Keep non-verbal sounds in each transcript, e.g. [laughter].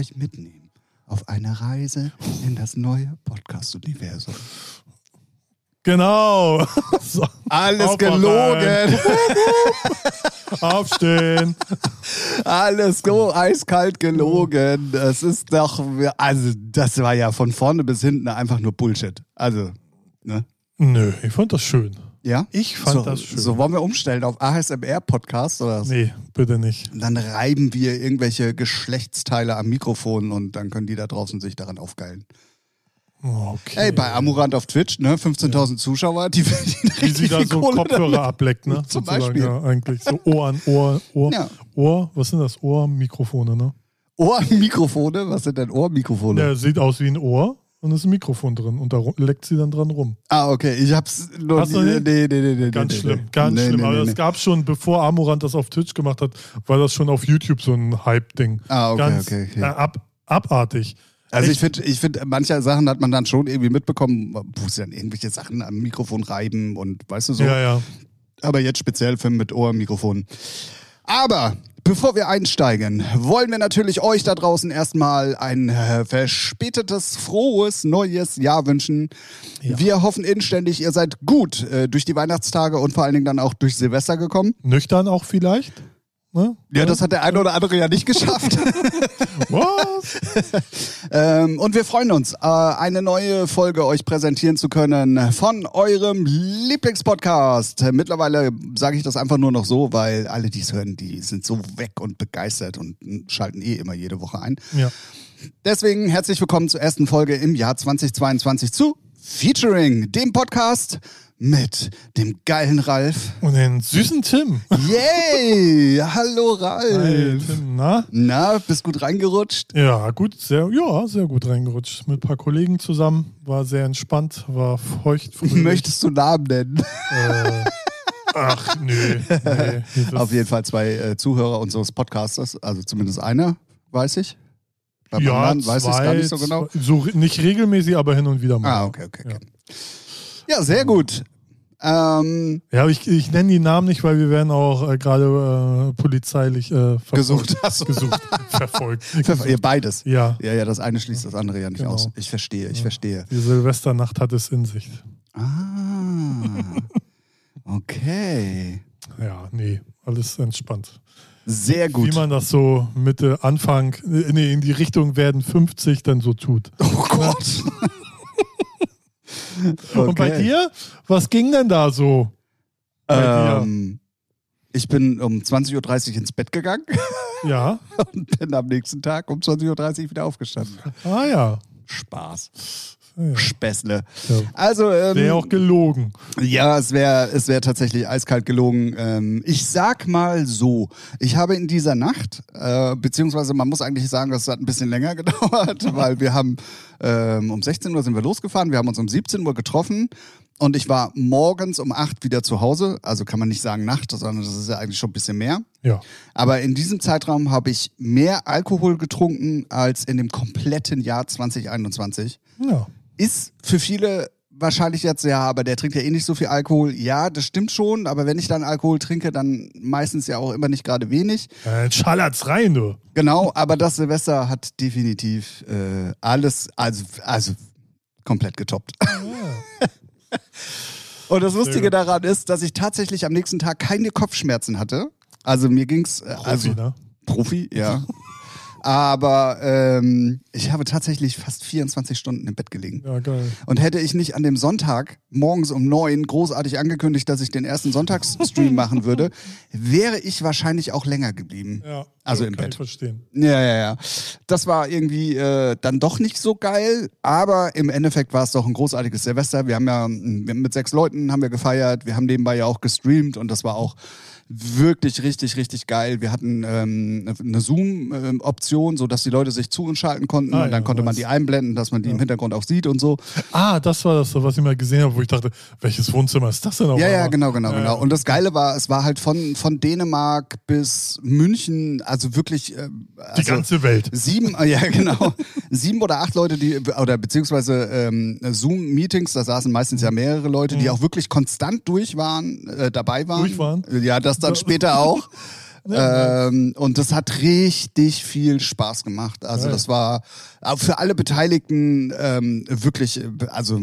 euch mitnehmen auf eine Reise in das neue Podcast-Universum. Genau. [laughs] So, Alles Aufwachen. gelogen! [laughs] aufstehen. Alles so eiskalt gelogen. Das ist doch, also das war ja von vorne bis hinten einfach nur Bullshit. Also, ne? Nö, ich fand das schön. Ja? Ich fand so, das schön. So wollen wir umstellen auf ASMR-Podcast oder was? Nee, bitte nicht. Dann reiben wir irgendwelche Geschlechtsteile am Mikrofon und dann können die da draußen sich daran aufgeilen. Okay. Ey, bei Amurant auf Twitch, ne, 15.000 Zuschauer, die Wie sie richtig da so Kohle Kopfhörer ableckt, ne? Zum Sozusagen, Beispiel. Ja, eigentlich. So Ohr an Ohr, Ohr, Ja. Ohr, was sind das? Ohrmikrofone, ne? Ohrmikrofone? Was sind denn Ohrmikrofone? Ja, sieht aus wie ein Ohr und ist ein Mikrofon drin und da leckt sie dann dran rum. Ah, okay, ich hab's nur Hast du nie- nee, nee, nee, nee, Ganz nee, schlimm, nee. ganz Nee, schlimm. Aber nee. gab schon, bevor Amorant das auf Twitch gemacht hat, war das schon auf YouTube so ein Hype-Ding. Ah, okay, Ganz okay, okay. Äh, ab, abartig. Also ich finde, ich find, manche Sachen hat man dann schon irgendwie mitbekommen, wo sie dann irgendwelche Sachen am Mikrofon reiben und weißt du so. Ja, ja. Aber jetzt speziell für mit Ohrmikrofon. Aber bevor wir einsteigen, wollen wir natürlich euch da draußen erstmal ein äh, verspätetes, frohes neues Jahr wünschen. Ja. Wir hoffen inständig, ihr seid gut äh, durch die Weihnachtstage und vor allen Dingen dann auch durch Silvester gekommen. Nüchtern auch vielleicht? Ne? Ja, das hat der eine oder andere ja nicht geschafft. [laughs] Was? [laughs] Ähm, und wir freuen uns, äh, eine neue Folge euch präsentieren zu können von eurem Lieblingspodcast. Mittlerweile sage ich das einfach nur noch so, weil alle, die es hören, die sind so weg und begeistert und schalten eh immer jede Woche ein. Ja. Deswegen herzlich willkommen zur ersten Folge im Jahr 2022 zu Featuring, dem Podcast mit dem geilen Ralf. Und den süßen Tim. Yay! Hallo Hey, Ralf. Tim, na? Na, bist gut reingerutscht? Ja, gut, sehr, ja, sehr gut reingerutscht. Mit ein paar Kollegen zusammen. War sehr entspannt, war feucht. fröhlich. Möchtest du Namen nennen? Äh, ach, nö. [laughs] nee. Auf jeden Fall zwei äh, Zuhörer unseres Podcasters, also zumindest einer, weiß ich. Beim ja, anderen weiß ich es gar nicht so genau. So nicht regelmäßig, aber hin und wieder mal. Ah, okay, okay, okay. Ja, sehr gut. Ähm, Ja, aber ich, ich nenne die Namen nicht, weil wir werden auch äh, gerade äh, polizeilich äh, verfolgt. Gesucht. So. Gesucht. [laughs] Verfolgt. ihr beides. Ja, Ja, ja, das eine schließt das andere ja nicht Genau. aus. Ich verstehe, ich Ja. verstehe. die Silvesternacht hat es in sich. Ah, okay. Ja, nee, alles entspannt. Sehr gut. Wie man das so Mitte, Anfang, äh, nee, in die Richtung werden 50 dann so tut. oh Gott. Und bei Okay. dir? Was ging denn da so? Ähm, ich bin um 20.30 Uhr ins Bett gegangen [laughs] Ja. und bin am nächsten Tag um 20.30 Uhr wieder aufgestanden. Ah ja. Spaß. Ja. Späßle. ja. Also, ähm, Wäre auch gelogen. ja, es wäre es wär tatsächlich eiskalt gelogen. Ähm, ich sag mal so, ich habe in dieser Nacht, äh, beziehungsweise man muss eigentlich sagen, das hat ein bisschen länger [laughs] gedauert, weil wir haben ähm, um 16 Uhr sind wir losgefahren, wir haben uns um 17 Uhr getroffen und ich war morgens um 8 wieder zu Hause. Also kann man nicht sagen Nacht, sondern das ist ja eigentlich schon ein bisschen mehr. Ja. Aber in diesem Zeitraum habe ich mehr Alkohol getrunken als in dem kompletten Jahr 2021 Ja. Ist für viele wahrscheinlich jetzt, ja, aber der trinkt ja eh nicht so viel Alkohol. Ja, das stimmt schon, aber wenn ich dann Alkohol trinke, dann meistens ja auch immer nicht gerade wenig. Äh, schallert's rein, du. Genau, aber das Silvester hat definitiv äh, alles, also, also komplett getoppt. [laughs] Und das Lustige daran ist, dass ich tatsächlich am nächsten Tag keine Kopfschmerzen hatte. Also mir ging's, äh, also Profi, ne? Profi, ja. [laughs] Aber ähm, ich habe tatsächlich fast 24 Stunden im Bett gelegen. Ja, geil. Und hätte ich nicht an dem Sonntag morgens um neun großartig angekündigt, dass ich den ersten Sonntagsstream [laughs] machen würde, wäre ich wahrscheinlich auch länger geblieben. Ja. Also ja, im kann Bett. Ich verstehen. Ja, ja, ja. Das war irgendwie äh, dann doch nicht so geil, aber im Endeffekt war es doch ein großartiges Silvester. Wir haben ja mit sechs Leuten haben wir gefeiert, wir haben nebenbei ja auch gestreamt und das war auch wirklich richtig, richtig geil. Wir hatten ähm, eine Zoom-Option, so dass die Leute sich zu uns schalten konnten Ah, und dann ja, konnte man die einblenden, dass man die im Hintergrund auch sieht und so. Ah, das war das, was ich mal gesehen habe, wo ich dachte, welches Wohnzimmer ist das denn auf Ja, ja, genau, genau, Ja, genau. ja. Und das Geile war, es war halt von, von Dänemark bis München, also wirklich. Äh, Die also ganze Welt. Sieben, [laughs] ja genau, sieben oder acht Leute, die, oder beziehungsweise ähm, Zoom-Meetings, da saßen meistens ja mehrere Leute, die auch wirklich konstant durch waren, äh, dabei waren. Mhm. Durch waren? Ja, das dann später auch. [laughs] ähm, und das hat richtig viel Spaß gemacht. Also das war auch für alle Beteiligten ähm, wirklich, äh, also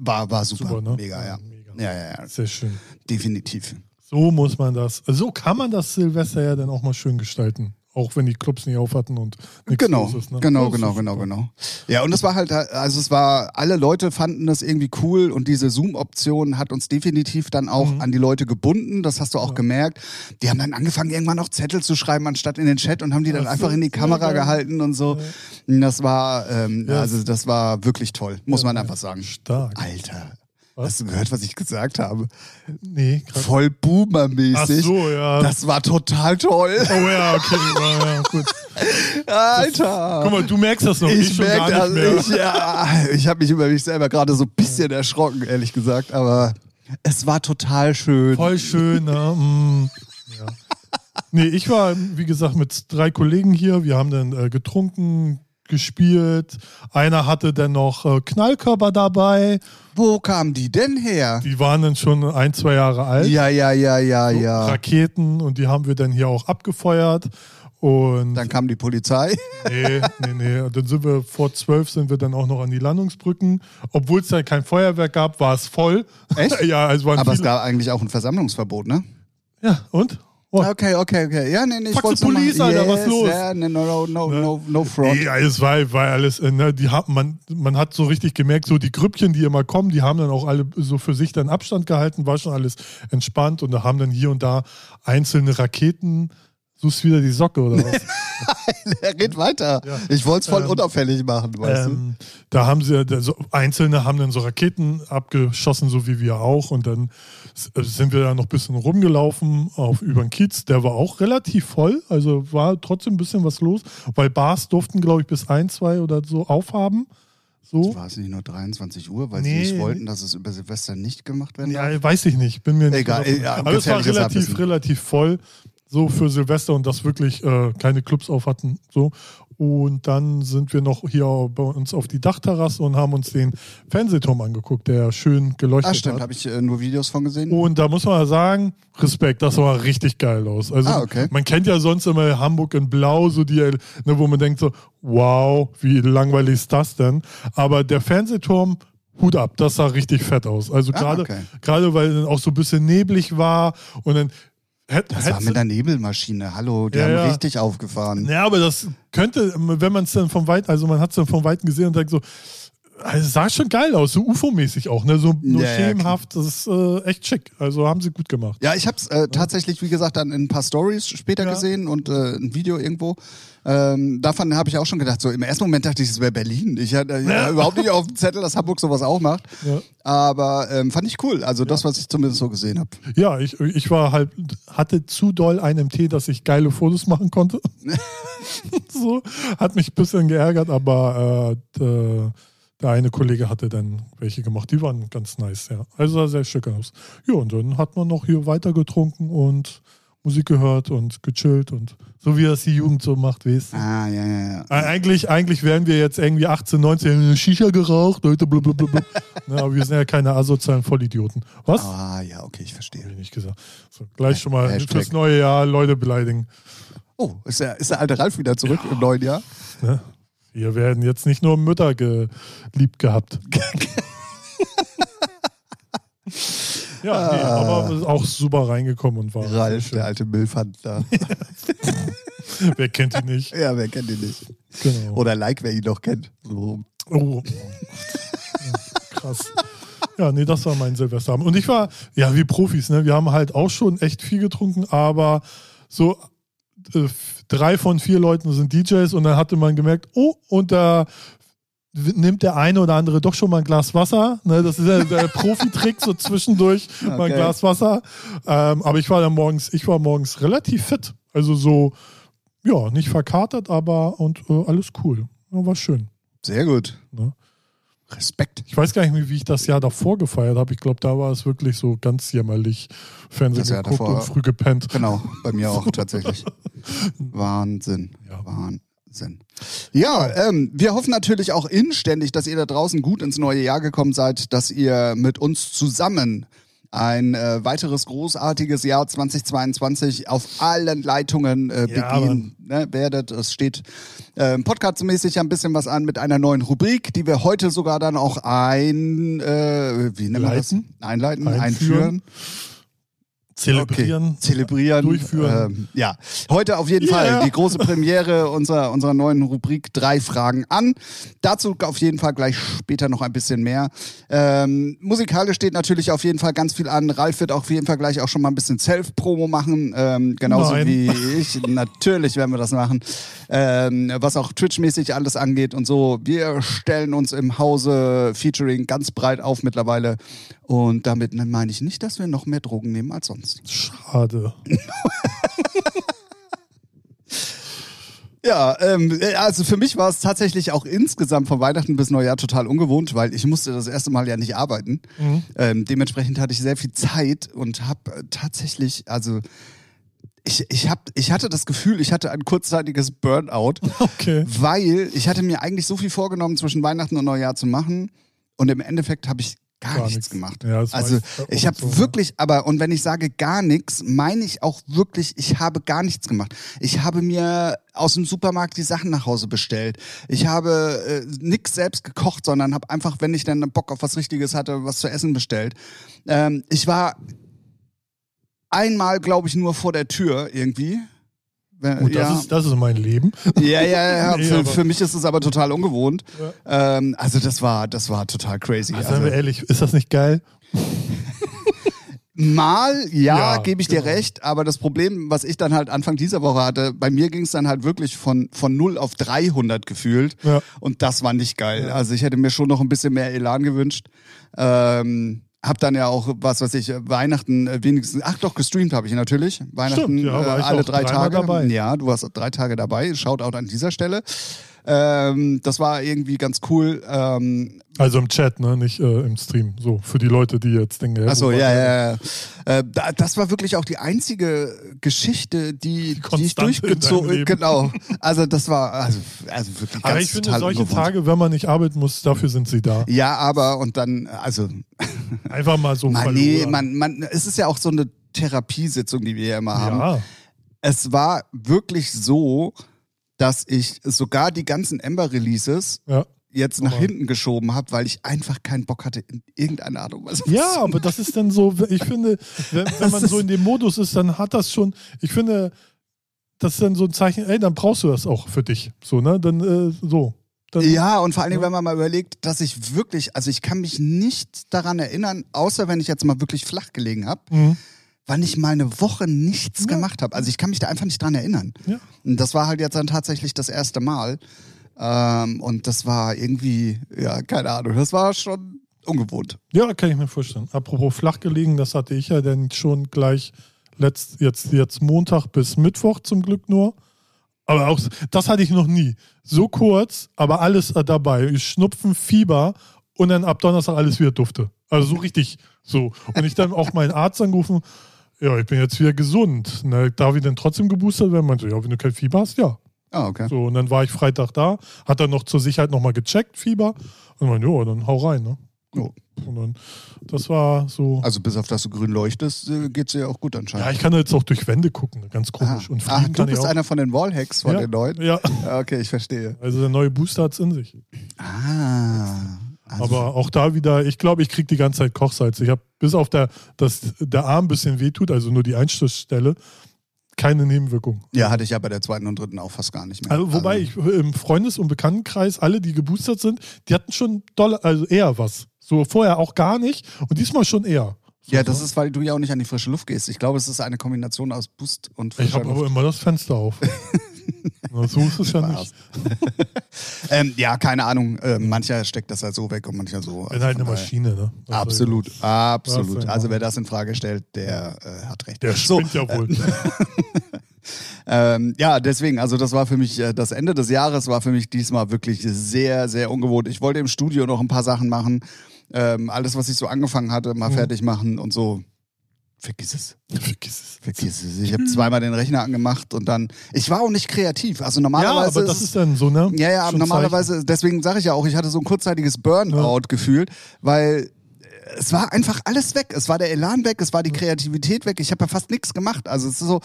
war, war super, Super, ne? mega, ja. Mega. Ja, ja, ja, Sehr schön. definitiv. So muss man das, so kann man das Silvester ja dann auch mal schön gestalten. Auch wenn die Clubs nicht auf hatten und nichts Genau, ist. Ne? genau, Das genau, genau, genau. Ja, und es war halt, also es war, alle Leute fanden das irgendwie cool und diese Zoom-Option hat uns definitiv dann auch Mhm. an die Leute gebunden. Das hast du auch gemerkt. Die haben dann angefangen, irgendwann noch Zettel zu schreiben, anstatt in den Chat und haben die dann so, einfach in die Kamera gehalten und so. Das war, ähm, Ja. also das war wirklich toll, muss man einfach sagen. Stark. Alter. Was? Hast du gehört, was ich gesagt habe? Nee, krass. Voll Ach Boomer-mäßig. so, ja. Das war total toll. oh ja, okay. Ja, ja, gut. [laughs] Alter. Guck mal, du merkst das noch, ich, Ich schon merke gar das. nicht mehr. Ich, ja, ich habe mich über mich selber gerade so ein bisschen erschrocken, ehrlich gesagt. Aber es war total schön. Voll schön, ne? Mm, ja. Nee, ich war, wie gesagt, mit drei Kollegen hier. Wir haben dann äh, getrunken, gespielt. Einer hatte dann noch äh, Knallkörper dabei. Wo kamen die denn her? Die waren dann schon ein, zwei Jahre alt. Ja, ja, ja, ja, ja. Raketen und die haben wir dann hier auch abgefeuert. Und Dann kam die Polizei. [laughs] nee, nee, nee. Und dann sind wir vor zwölf sind wir dann auch noch an die Landungsbrücken. Obwohl es da kein Feuerwerk gab, war es voll. Echt? [laughs] ja, also waren Aber es viele. gab eigentlich auch ein Versammlungsverbot, ne? Ja, und? Oh, Okay, okay, okay. Ja, nee, nee, ich Fuck wollte the police, Alter, was los? Ja, nee, no, no, no, no, no front. Nee, es war, war alles, äh, ne, die hat, man, man hat so richtig gemerkt, so die Grüppchen, die immer kommen, die haben dann auch alle so für sich dann Abstand gehalten, war schon alles entspannt und da haben dann hier und da einzelne Raketen. Suchst wieder die Socke oder was? [laughs] Red weiter. Ja. Ich wollte es voll Ähm, unauffällig machen, weißt ähm, da haben sie, da so, Einzelne haben dann so Raketen abgeschossen, so wie wir auch. Und dann äh, sind wir da noch ein bisschen rumgelaufen auf über den Kiez. Der war auch relativ voll, also war trotzdem ein bisschen was los, weil Bars durften, glaube ich, bis ein, zwei oder so aufhaben. So. du? War es nicht nur 23 Uhr, weil Nee. sie nicht wollten, dass es über Silvester nicht gemacht werden darf? Ja, weiß ich nicht. Bin mir nicht Egal, genau- ja, Aber es war relativ, relativ voll. So für Silvester und das wirklich äh, keine Clubs auf hatten. So. Und dann sind wir noch hier bei uns auf die Dachterrasse und haben uns den Fernsehturm angeguckt, der schön geleuchtet Ah, stimmt, hat. habe ich äh, nur Videos von gesehen. Und da muss man sagen, Respekt, das sah richtig geil aus. Also Ah, okay. man kennt ja sonst immer Hamburg in Blau, so die, ne, wo man denkt so, wow, wie langweilig ist das denn? Aber der Fernsehturm, Hut ab, das sah richtig fett aus. Also Ah, gerade, okay. gerade weil dann auch so ein bisschen neblig war und dann hätte Das war mit einer Nebelmaschine. Hallo, die Ja, haben ja. richtig aufgefahren. ja, aber das könnte, wenn man es dann vom Weiten, also man hat es dann vom Weiten gesehen und denkt so, also es sah schon geil aus, so UFO-mäßig auch, ne? So nur Ja, schemenhaft, das ist äh, echt schick. Also haben sie gut gemacht. Ja, ich habe es äh, tatsächlich, wie gesagt, dann in ein paar Stories später gesehen und äh, ein Video irgendwo. Ähm, davon habe ich auch schon gedacht, so im ersten Moment dachte ich, es wäre Berlin. Ich hatte äh, Ja. überhaupt nicht auf dem Zettel, dass Hamburg sowas auch macht. Ja. Aber ähm, fand ich cool. Also das, was ich zumindest so gesehen habe. Ja, ich, ich war halt, hatte zu doll ein MT, dass ich geile Fotos machen konnte. [laughs] so, hat mich ein bisschen geärgert, aber äh, der, der eine Kollege hatte dann welche gemacht, die waren ganz nice, ja. Also sah sehr schick aus. Ja, und dann hat man noch hier weiter getrunken und Musik gehört und gechillt und so wie das die Jugend so macht, weißt du. Ah, ja, ja, ja. Äh, Eigentlich, eigentlich wären wir jetzt irgendwie 18, 19, eine Shisha geraucht, Leute, blablabla. [laughs] ne, aber wir sind ja keine asozialen Vollidioten. Was? Ah, ja, okay, ich verstehe. Hab ich nicht gesagt. So, gleich schon mal Hashtag. fürs neue Jahr Leute beleidigen. Oh, ist der, ist der alte Ralf wieder zurück im neuen Jahr? Ne? Wir werden jetzt nicht nur Mütter geliebt gehabt. [laughs] ja, nee, aber auch super reingekommen und war. Ralf, der alte Milfhandler. [laughs] Wer kennt ihn nicht? ja, wer kennt ihn nicht? Genau. Oder like, wer ihn noch kennt. So. Oh. Krass. Ja, nee, das war mein Silvesterabend. Und ich war, ja, wie Profis, ne? Wir haben halt auch schon echt viel getrunken, aber so äh, drei von vier Leuten sind DJs und dann hatte man gemerkt, oh, und der nimmt der eine oder andere doch schon mal ein Glas Wasser. Ne? Das ist ja der [laughs] Profi-Trick, so zwischendurch okay. mal ein Glas Wasser. Ähm, aber ich war dann morgens, ich war morgens relativ fit. Also so, ja, nicht verkatert, aber und äh, alles cool. Ja, war schön. Sehr gut. Ne? Respekt. Ich weiß gar nicht mehr, wie ich das Jahr davor gefeiert habe. Ich glaube, da war es wirklich so ganz jämmerlich. Fernsehen das geguckt davor, und früh gepennt. Genau, bei mir auch tatsächlich. [laughs] Wahnsinn. Ja. Wahnsinn. Ja, ähm, wir hoffen natürlich auch inständig, dass ihr da draußen gut ins neue Jahr gekommen seid, dass ihr mit uns zusammen ein äh, weiteres großartiges Jahr 2022 auf allen Leitungen äh, ja, begehen ne, werdet. Es steht äh, podcastmäßig ein bisschen was an mit einer neuen Rubrik, die wir heute sogar dann auch ein, äh, wie nennen wir das? Einleiten, einführen. einführen. Zelebrieren. Okay. Zelebrieren. Durchführen. Ähm, ja. Heute auf jeden yeah. Fall die große Premiere unserer, unserer neuen Rubrik Drei Fragen an. Dazu auf jeden Fall gleich später noch ein bisschen mehr. Ähm, musikalisch steht natürlich auf jeden Fall ganz viel an. Ralf wird auf jeden Fall gleich auch schon mal ein bisschen Self-Promo machen. Ähm, genauso Nein. wie ich. [laughs] natürlich werden wir das machen. Ähm, was auch Twitch-mäßig alles angeht und so. Wir stellen uns im Hause Featuring ganz breit auf mittlerweile. Und damit meine ich nicht, dass wir noch mehr Drogen nehmen als sonst. Schade. Ja, ähm, also für mich war es tatsächlich auch insgesamt von Weihnachten bis Neujahr total ungewohnt, weil ich musste das erste Mal ja nicht arbeiten. Mhm. Ähm, dementsprechend hatte ich sehr viel Zeit und habe tatsächlich, also ich, ich, hab, ich hatte das Gefühl, ich hatte ein kurzzeitiges Burnout, [laughs] okay. weil ich hatte mir eigentlich so viel vorgenommen, zwischen Weihnachten und Neujahr zu machen und im Endeffekt habe ich gar, gar nichts, nichts, gemacht. Ja, also ich habe so, wirklich, aber und wenn ich sage gar nichts, meine ich auch wirklich, ich habe gar nichts gemacht. Ich habe mir aus dem Supermarkt die Sachen nach Hause bestellt. Ich habe äh, nichts selbst gekocht, sondern habe einfach, wenn ich dann Bock auf was Richtiges hatte, was zu essen bestellt. Ähm, ich war einmal, glaube ich, nur vor der Tür irgendwie Gut, das, ja. ist, das ist mein Leben. Ja, ja, ja. nee, [laughs] für, für, mich ist es aber total ungewohnt. Ja. Ähm, also das war, das war total crazy. Also, also, wir ehrlich, ist das nicht geil? [laughs] Mal, ja, ja gebe ich genau. dir recht, aber das Problem, was ich dann halt Anfang dieser Woche hatte, bei mir ging es dann halt wirklich von, von 0 auf 300 gefühlt und das war nicht geil. Also ich hätte mir schon noch ein bisschen mehr Elan gewünscht. Ähm, hab dann ja auch, was weiß ich, Weihnachten äh, wenigstens, ach doch, gestreamt habe ich natürlich. Weihnachten Stimmt, ja, äh, alle drei Tage. Dabei. Ja, du warst drei Tage dabei. Shoutout an dieser Stelle. Ähm, das war irgendwie ganz cool. Ähm, also im Chat, ne? nicht äh, im Stream. So, für die Leute, die jetzt denken, Achso, ja, ja, ja. Äh, das war wirklich auch die einzige Geschichte, die, die, die ich durchgezogen Genau. Also das war also, also wirklich ganz Aber ich finde, solche ungewohnt. Tage, wenn man nicht arbeiten muss, dafür sind sie da. Ja, aber und dann, also. [laughs] Einfach mal so. Man, nee, man, man, es ist ja auch so eine Therapiesitzung, die wir ja immer haben. Ja. Es war wirklich so, dass ich sogar die ganzen Ember-Releases ja. Jetzt nach aber hinten geschoben habe, weil ich einfach keinen Bock hatte in irgendeiner Art und Weise. Ja, aber das ist dann so, ich finde, wenn, [laughs] wenn man so in dem Modus ist, dann hat das schon, ich finde, das ist dann so ein Zeichen, ey, dann brauchst du das auch für dich. So, ne? Dann äh, so. Dann, ja, und vor allen Dingen, wenn man mal überlegt, dass ich wirklich, also ich kann mich nicht daran erinnern, außer wenn ich jetzt mal wirklich flach gelegen habe. Mhm wann ich mal eine Woche nichts ja. gemacht habe. Also ich kann mich da einfach nicht dran erinnern. Ja. Und das war halt jetzt dann tatsächlich das erste Mal. Ähm, und das war irgendwie, ja, keine Ahnung, das war schon ungewohnt. Ja, kann ich mir vorstellen. Apropos flach gelegen, das hatte ich ja dann schon gleich letzt, jetzt, jetzt Montag bis Mittwoch zum Glück nur. Aber auch, das hatte ich noch nie. So kurz, aber alles dabei. Schnupfen, Fieber und dann ab Donnerstag alles wieder dufte. Also so richtig so. Und ich dann auch meinen Arzt angerufen, ja, ich bin jetzt wieder gesund. Ne, darf ich denn trotzdem geboostert werden? Meinte, ja, wenn du kein Fieber hast, ja. Ah, okay. So, und dann war ich Freitag da, hat dann noch zur Sicherheit nochmal gecheckt, Fieber. Und meinte, ja, dann hau rein, ne? Oh. Und dann, das war so. Also bis auf das du grün leuchtest, äh, geht es dir auch gut anscheinend. Ja, ich kann jetzt auch durch Wände gucken, ganz komisch. Ah. Und Ach, du bist einer von den Wallhacks von ja, den neuen? Ja. Okay, ich verstehe. Also der neue Booster hat es in sich. Ah. Also Aber auch da wieder, ich glaube, ich kriege die ganze Zeit Kochsalz. Ich habe bis auf der, dass der Arm ein bisschen wehtut, also nur die Einstichstelle, keine Nebenwirkung. Ja, hatte ich ja bei der zweiten und dritten auch fast gar nicht mehr. Also, wobei also. ich im Freundes- und Bekanntenkreis, alle, die geboostert sind, die hatten schon doll, also eher was. So vorher auch gar nicht und diesmal schon eher. So, ja, das ist, weil du ja auch nicht an die frische Luft gehst. Ich glaube, es ist eine Kombination aus Boost und frischer Ich habe aber immer das Fenster auf. [laughs] Na, so ist es ja nicht. [laughs] ähm, ja, keine Ahnung. Äh, mancher steckt das halt so weg und mancher so. Ist halt eine von daher- Maschine, ne? Das Absolut, absolut. Also wer das in Frage stellt, der äh, hat recht. Der so, spinnt ja wohl. [laughs] ähm, ja, deswegen, also das war für mich, äh, das Ende des Jahres war für mich diesmal wirklich sehr, sehr ungewohnt. Ich wollte im Studio noch ein paar Sachen machen. Ähm, alles, was ich so angefangen hatte, mal Mhm. fertig machen und so. Vergiss es. Vergiss es. Vergiss es. Ich habe zweimal den Rechner angemacht und dann. Ich war auch nicht kreativ. Also Ja, normalerweise. aber das ist dann so, ne? Ja, ja, normalerweise, deswegen sage ich ja auch, ich hatte so ein kurzzeitiges Burnout gefühlt, weil es war einfach alles weg. Es war der Elan weg, es war die Kreativität weg. Ich habe ja fast nichts gemacht. Also es ist so,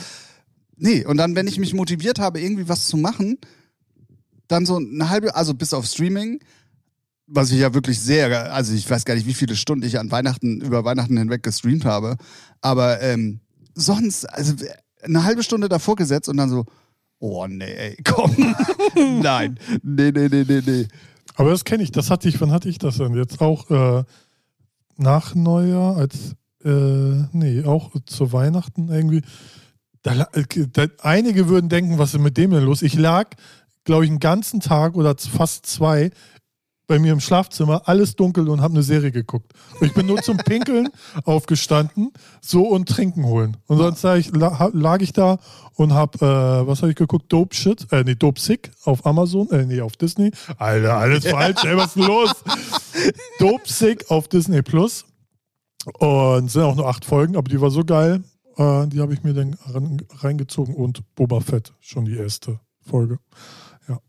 nee. Und dann, wenn ich mich motiviert habe, irgendwie was zu machen, dann so eine halbe, also bis auf Streaming, was ich ja wirklich sehr, also ich weiß gar nicht, wie viele Stunden ich an Weihnachten, über Weihnachten hinweg gestreamt habe, aber ähm, sonst, also eine halbe Stunde davor gesetzt und dann so, oh nee, ey, [laughs] komm, nein, nee, nee, nee, nee, nee. Aber das kenne ich, das hatte ich, wann hatte ich das denn? Jetzt auch äh, nach Neujahr, als, äh, nee, auch zu Weihnachten irgendwie. Da, äh, da, einige würden denken, was ist mit dem denn los? Ich lag, glaube ich, einen ganzen Tag oder fast zwei bei mir im Schlafzimmer, alles dunkel und habe eine Serie geguckt. Und ich bin nur zum Pinkeln [laughs] aufgestanden, so und Trinken holen. Und sonst lag ich, la- lag ich da und hab, äh, was habe ich geguckt? Dope Shit, äh, nee, Dope Sick auf Amazon, äh, nee, auf Disney. Alter, alles falsch, ey, was ist denn los? [laughs] Dope Sick auf Disney Plus. Und sind auch nur acht Folgen, aber die war so geil. Äh, die habe ich mir dann reingezogen und Boba Fett, schon die erste Folge. Ja.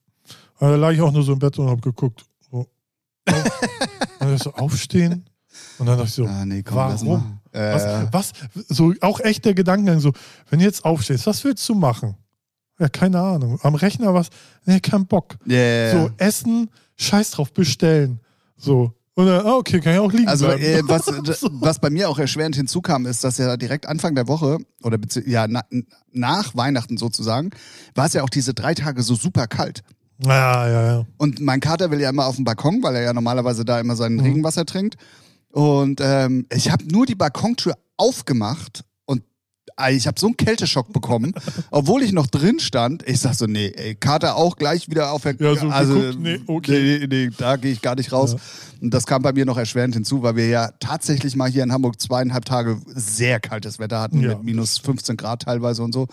Aber da lag ich auch nur so im Bett und habe geguckt. Und dann so aufstehen. Und dann dachte ich so, Ah, nee, komm, warum? Äh, Was, was, so auch echt der Gedankengang, so, wenn du jetzt aufstehst, was willst du machen? Ja, keine Ahnung. Am Rechner was? Nee, kein Bock. yeah. So, Essen, scheiß drauf, bestellen. So. Und dann, ah, okay, kann ich auch liegen Also äh, was, [laughs] So. was bei mir auch erschwerend hinzukam, ist, dass ja direkt Anfang der Woche oder ja na, nach Weihnachten sozusagen, war es ja auch diese drei Tage so super kalt. Ja, ja, ja. Und mein Kater will ja immer auf dem Balkon, weil er ja normalerweise da immer sein Mhm. Regenwasser trinkt. Und ähm, ich habe nur die Balkontür aufgemacht und ah, ich habe so einen Kälteschock bekommen, [laughs] obwohl ich noch drin stand. Ich sag so, nee, ey, Kater auch gleich wieder auf der Ja, so also, geguckt, nee, okay. nee, nee, da gehe ich gar nicht raus. Ja. Und das kam bei mir noch erschwerend hinzu, weil wir ja tatsächlich mal hier in Hamburg zweieinhalb Tage sehr kaltes Wetter hatten, Ja. mit minus 15 Grad teilweise und so.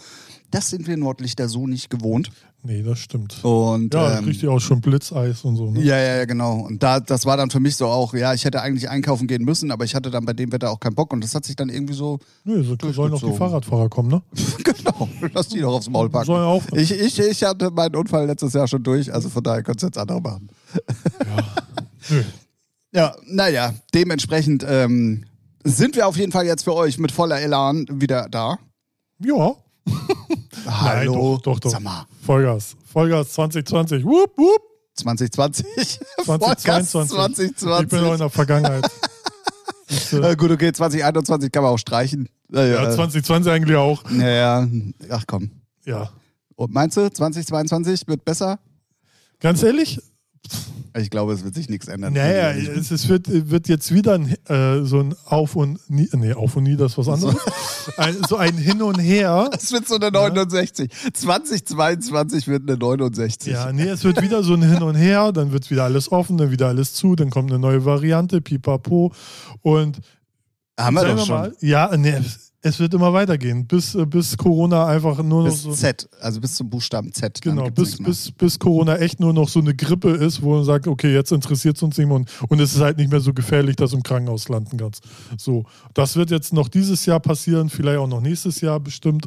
Das sind wir Nordlichter so nicht gewohnt. Nee, das stimmt. Und Ja, da ähm, kriegt ihr auch schon Blitzeis und so. Ne? ja, ja, ja, genau. Und da, das war dann für mich so auch, ja, ich hätte eigentlich einkaufen gehen müssen, aber ich hatte dann bei dem Wetter auch keinen Bock und das hat sich dann irgendwie so, Nö, so sollen auch die. Fahrradfahrer kommen, ne? [laughs] genau, lass die doch aufs Maul packen. Sollen auch. Ich, ich, ich hatte meinen Unfall letztes Jahr schon durch, also von daher könntest du jetzt andere machen. Nö. [laughs] Ja, naja, dementsprechend ähm, sind wir auf jeden Fall jetzt für euch mit voller Elan wieder da. Ja. Hallo, Nein, doch, doch, doch. Sag mal, Vollgas. Vollgas 2020. Wupp, wupp. 2020? 2022. Podcast Ich bin noch in 2020. der Vergangenheit. [laughs] Äh, gut, okay, 2021 kann man auch streichen. Äh, ja, 2020 eigentlich auch. ja, ja, ach komm. Ja. Und meinst du, 2022 wird besser? Ganz ehrlich, Ich glaube, es wird sich nichts ändern. naja, es, es wird, wird jetzt wieder ein, äh, so ein Auf und Nie, nee, Auf und Nie, das ist was anderes. ein, so ein Hin und Her. [laughs] Es wird so eine 69. 2022 wird eine 69. Ja, nee, es wird wieder so ein Hin und Her, dann wird wieder alles offen, dann wieder alles zu, dann kommt eine neue Variante, pipapo. Und Haben wir doch schon. mal, ja, nee, es- wird immer weitergehen, bis, äh, bis Corona einfach nur noch Bis so. Z, also bis zum Buchstaben Z. Genau, bis, bis, bis Corona echt nur noch so eine Grippe ist, wo man sagt, okay, jetzt interessiert es uns nicht mehr und, und es ist halt nicht mehr so gefährlich, dass du im Krankenhaus landen kannst. So, das wird jetzt noch dieses Jahr passieren, vielleicht auch noch nächstes Jahr bestimmt.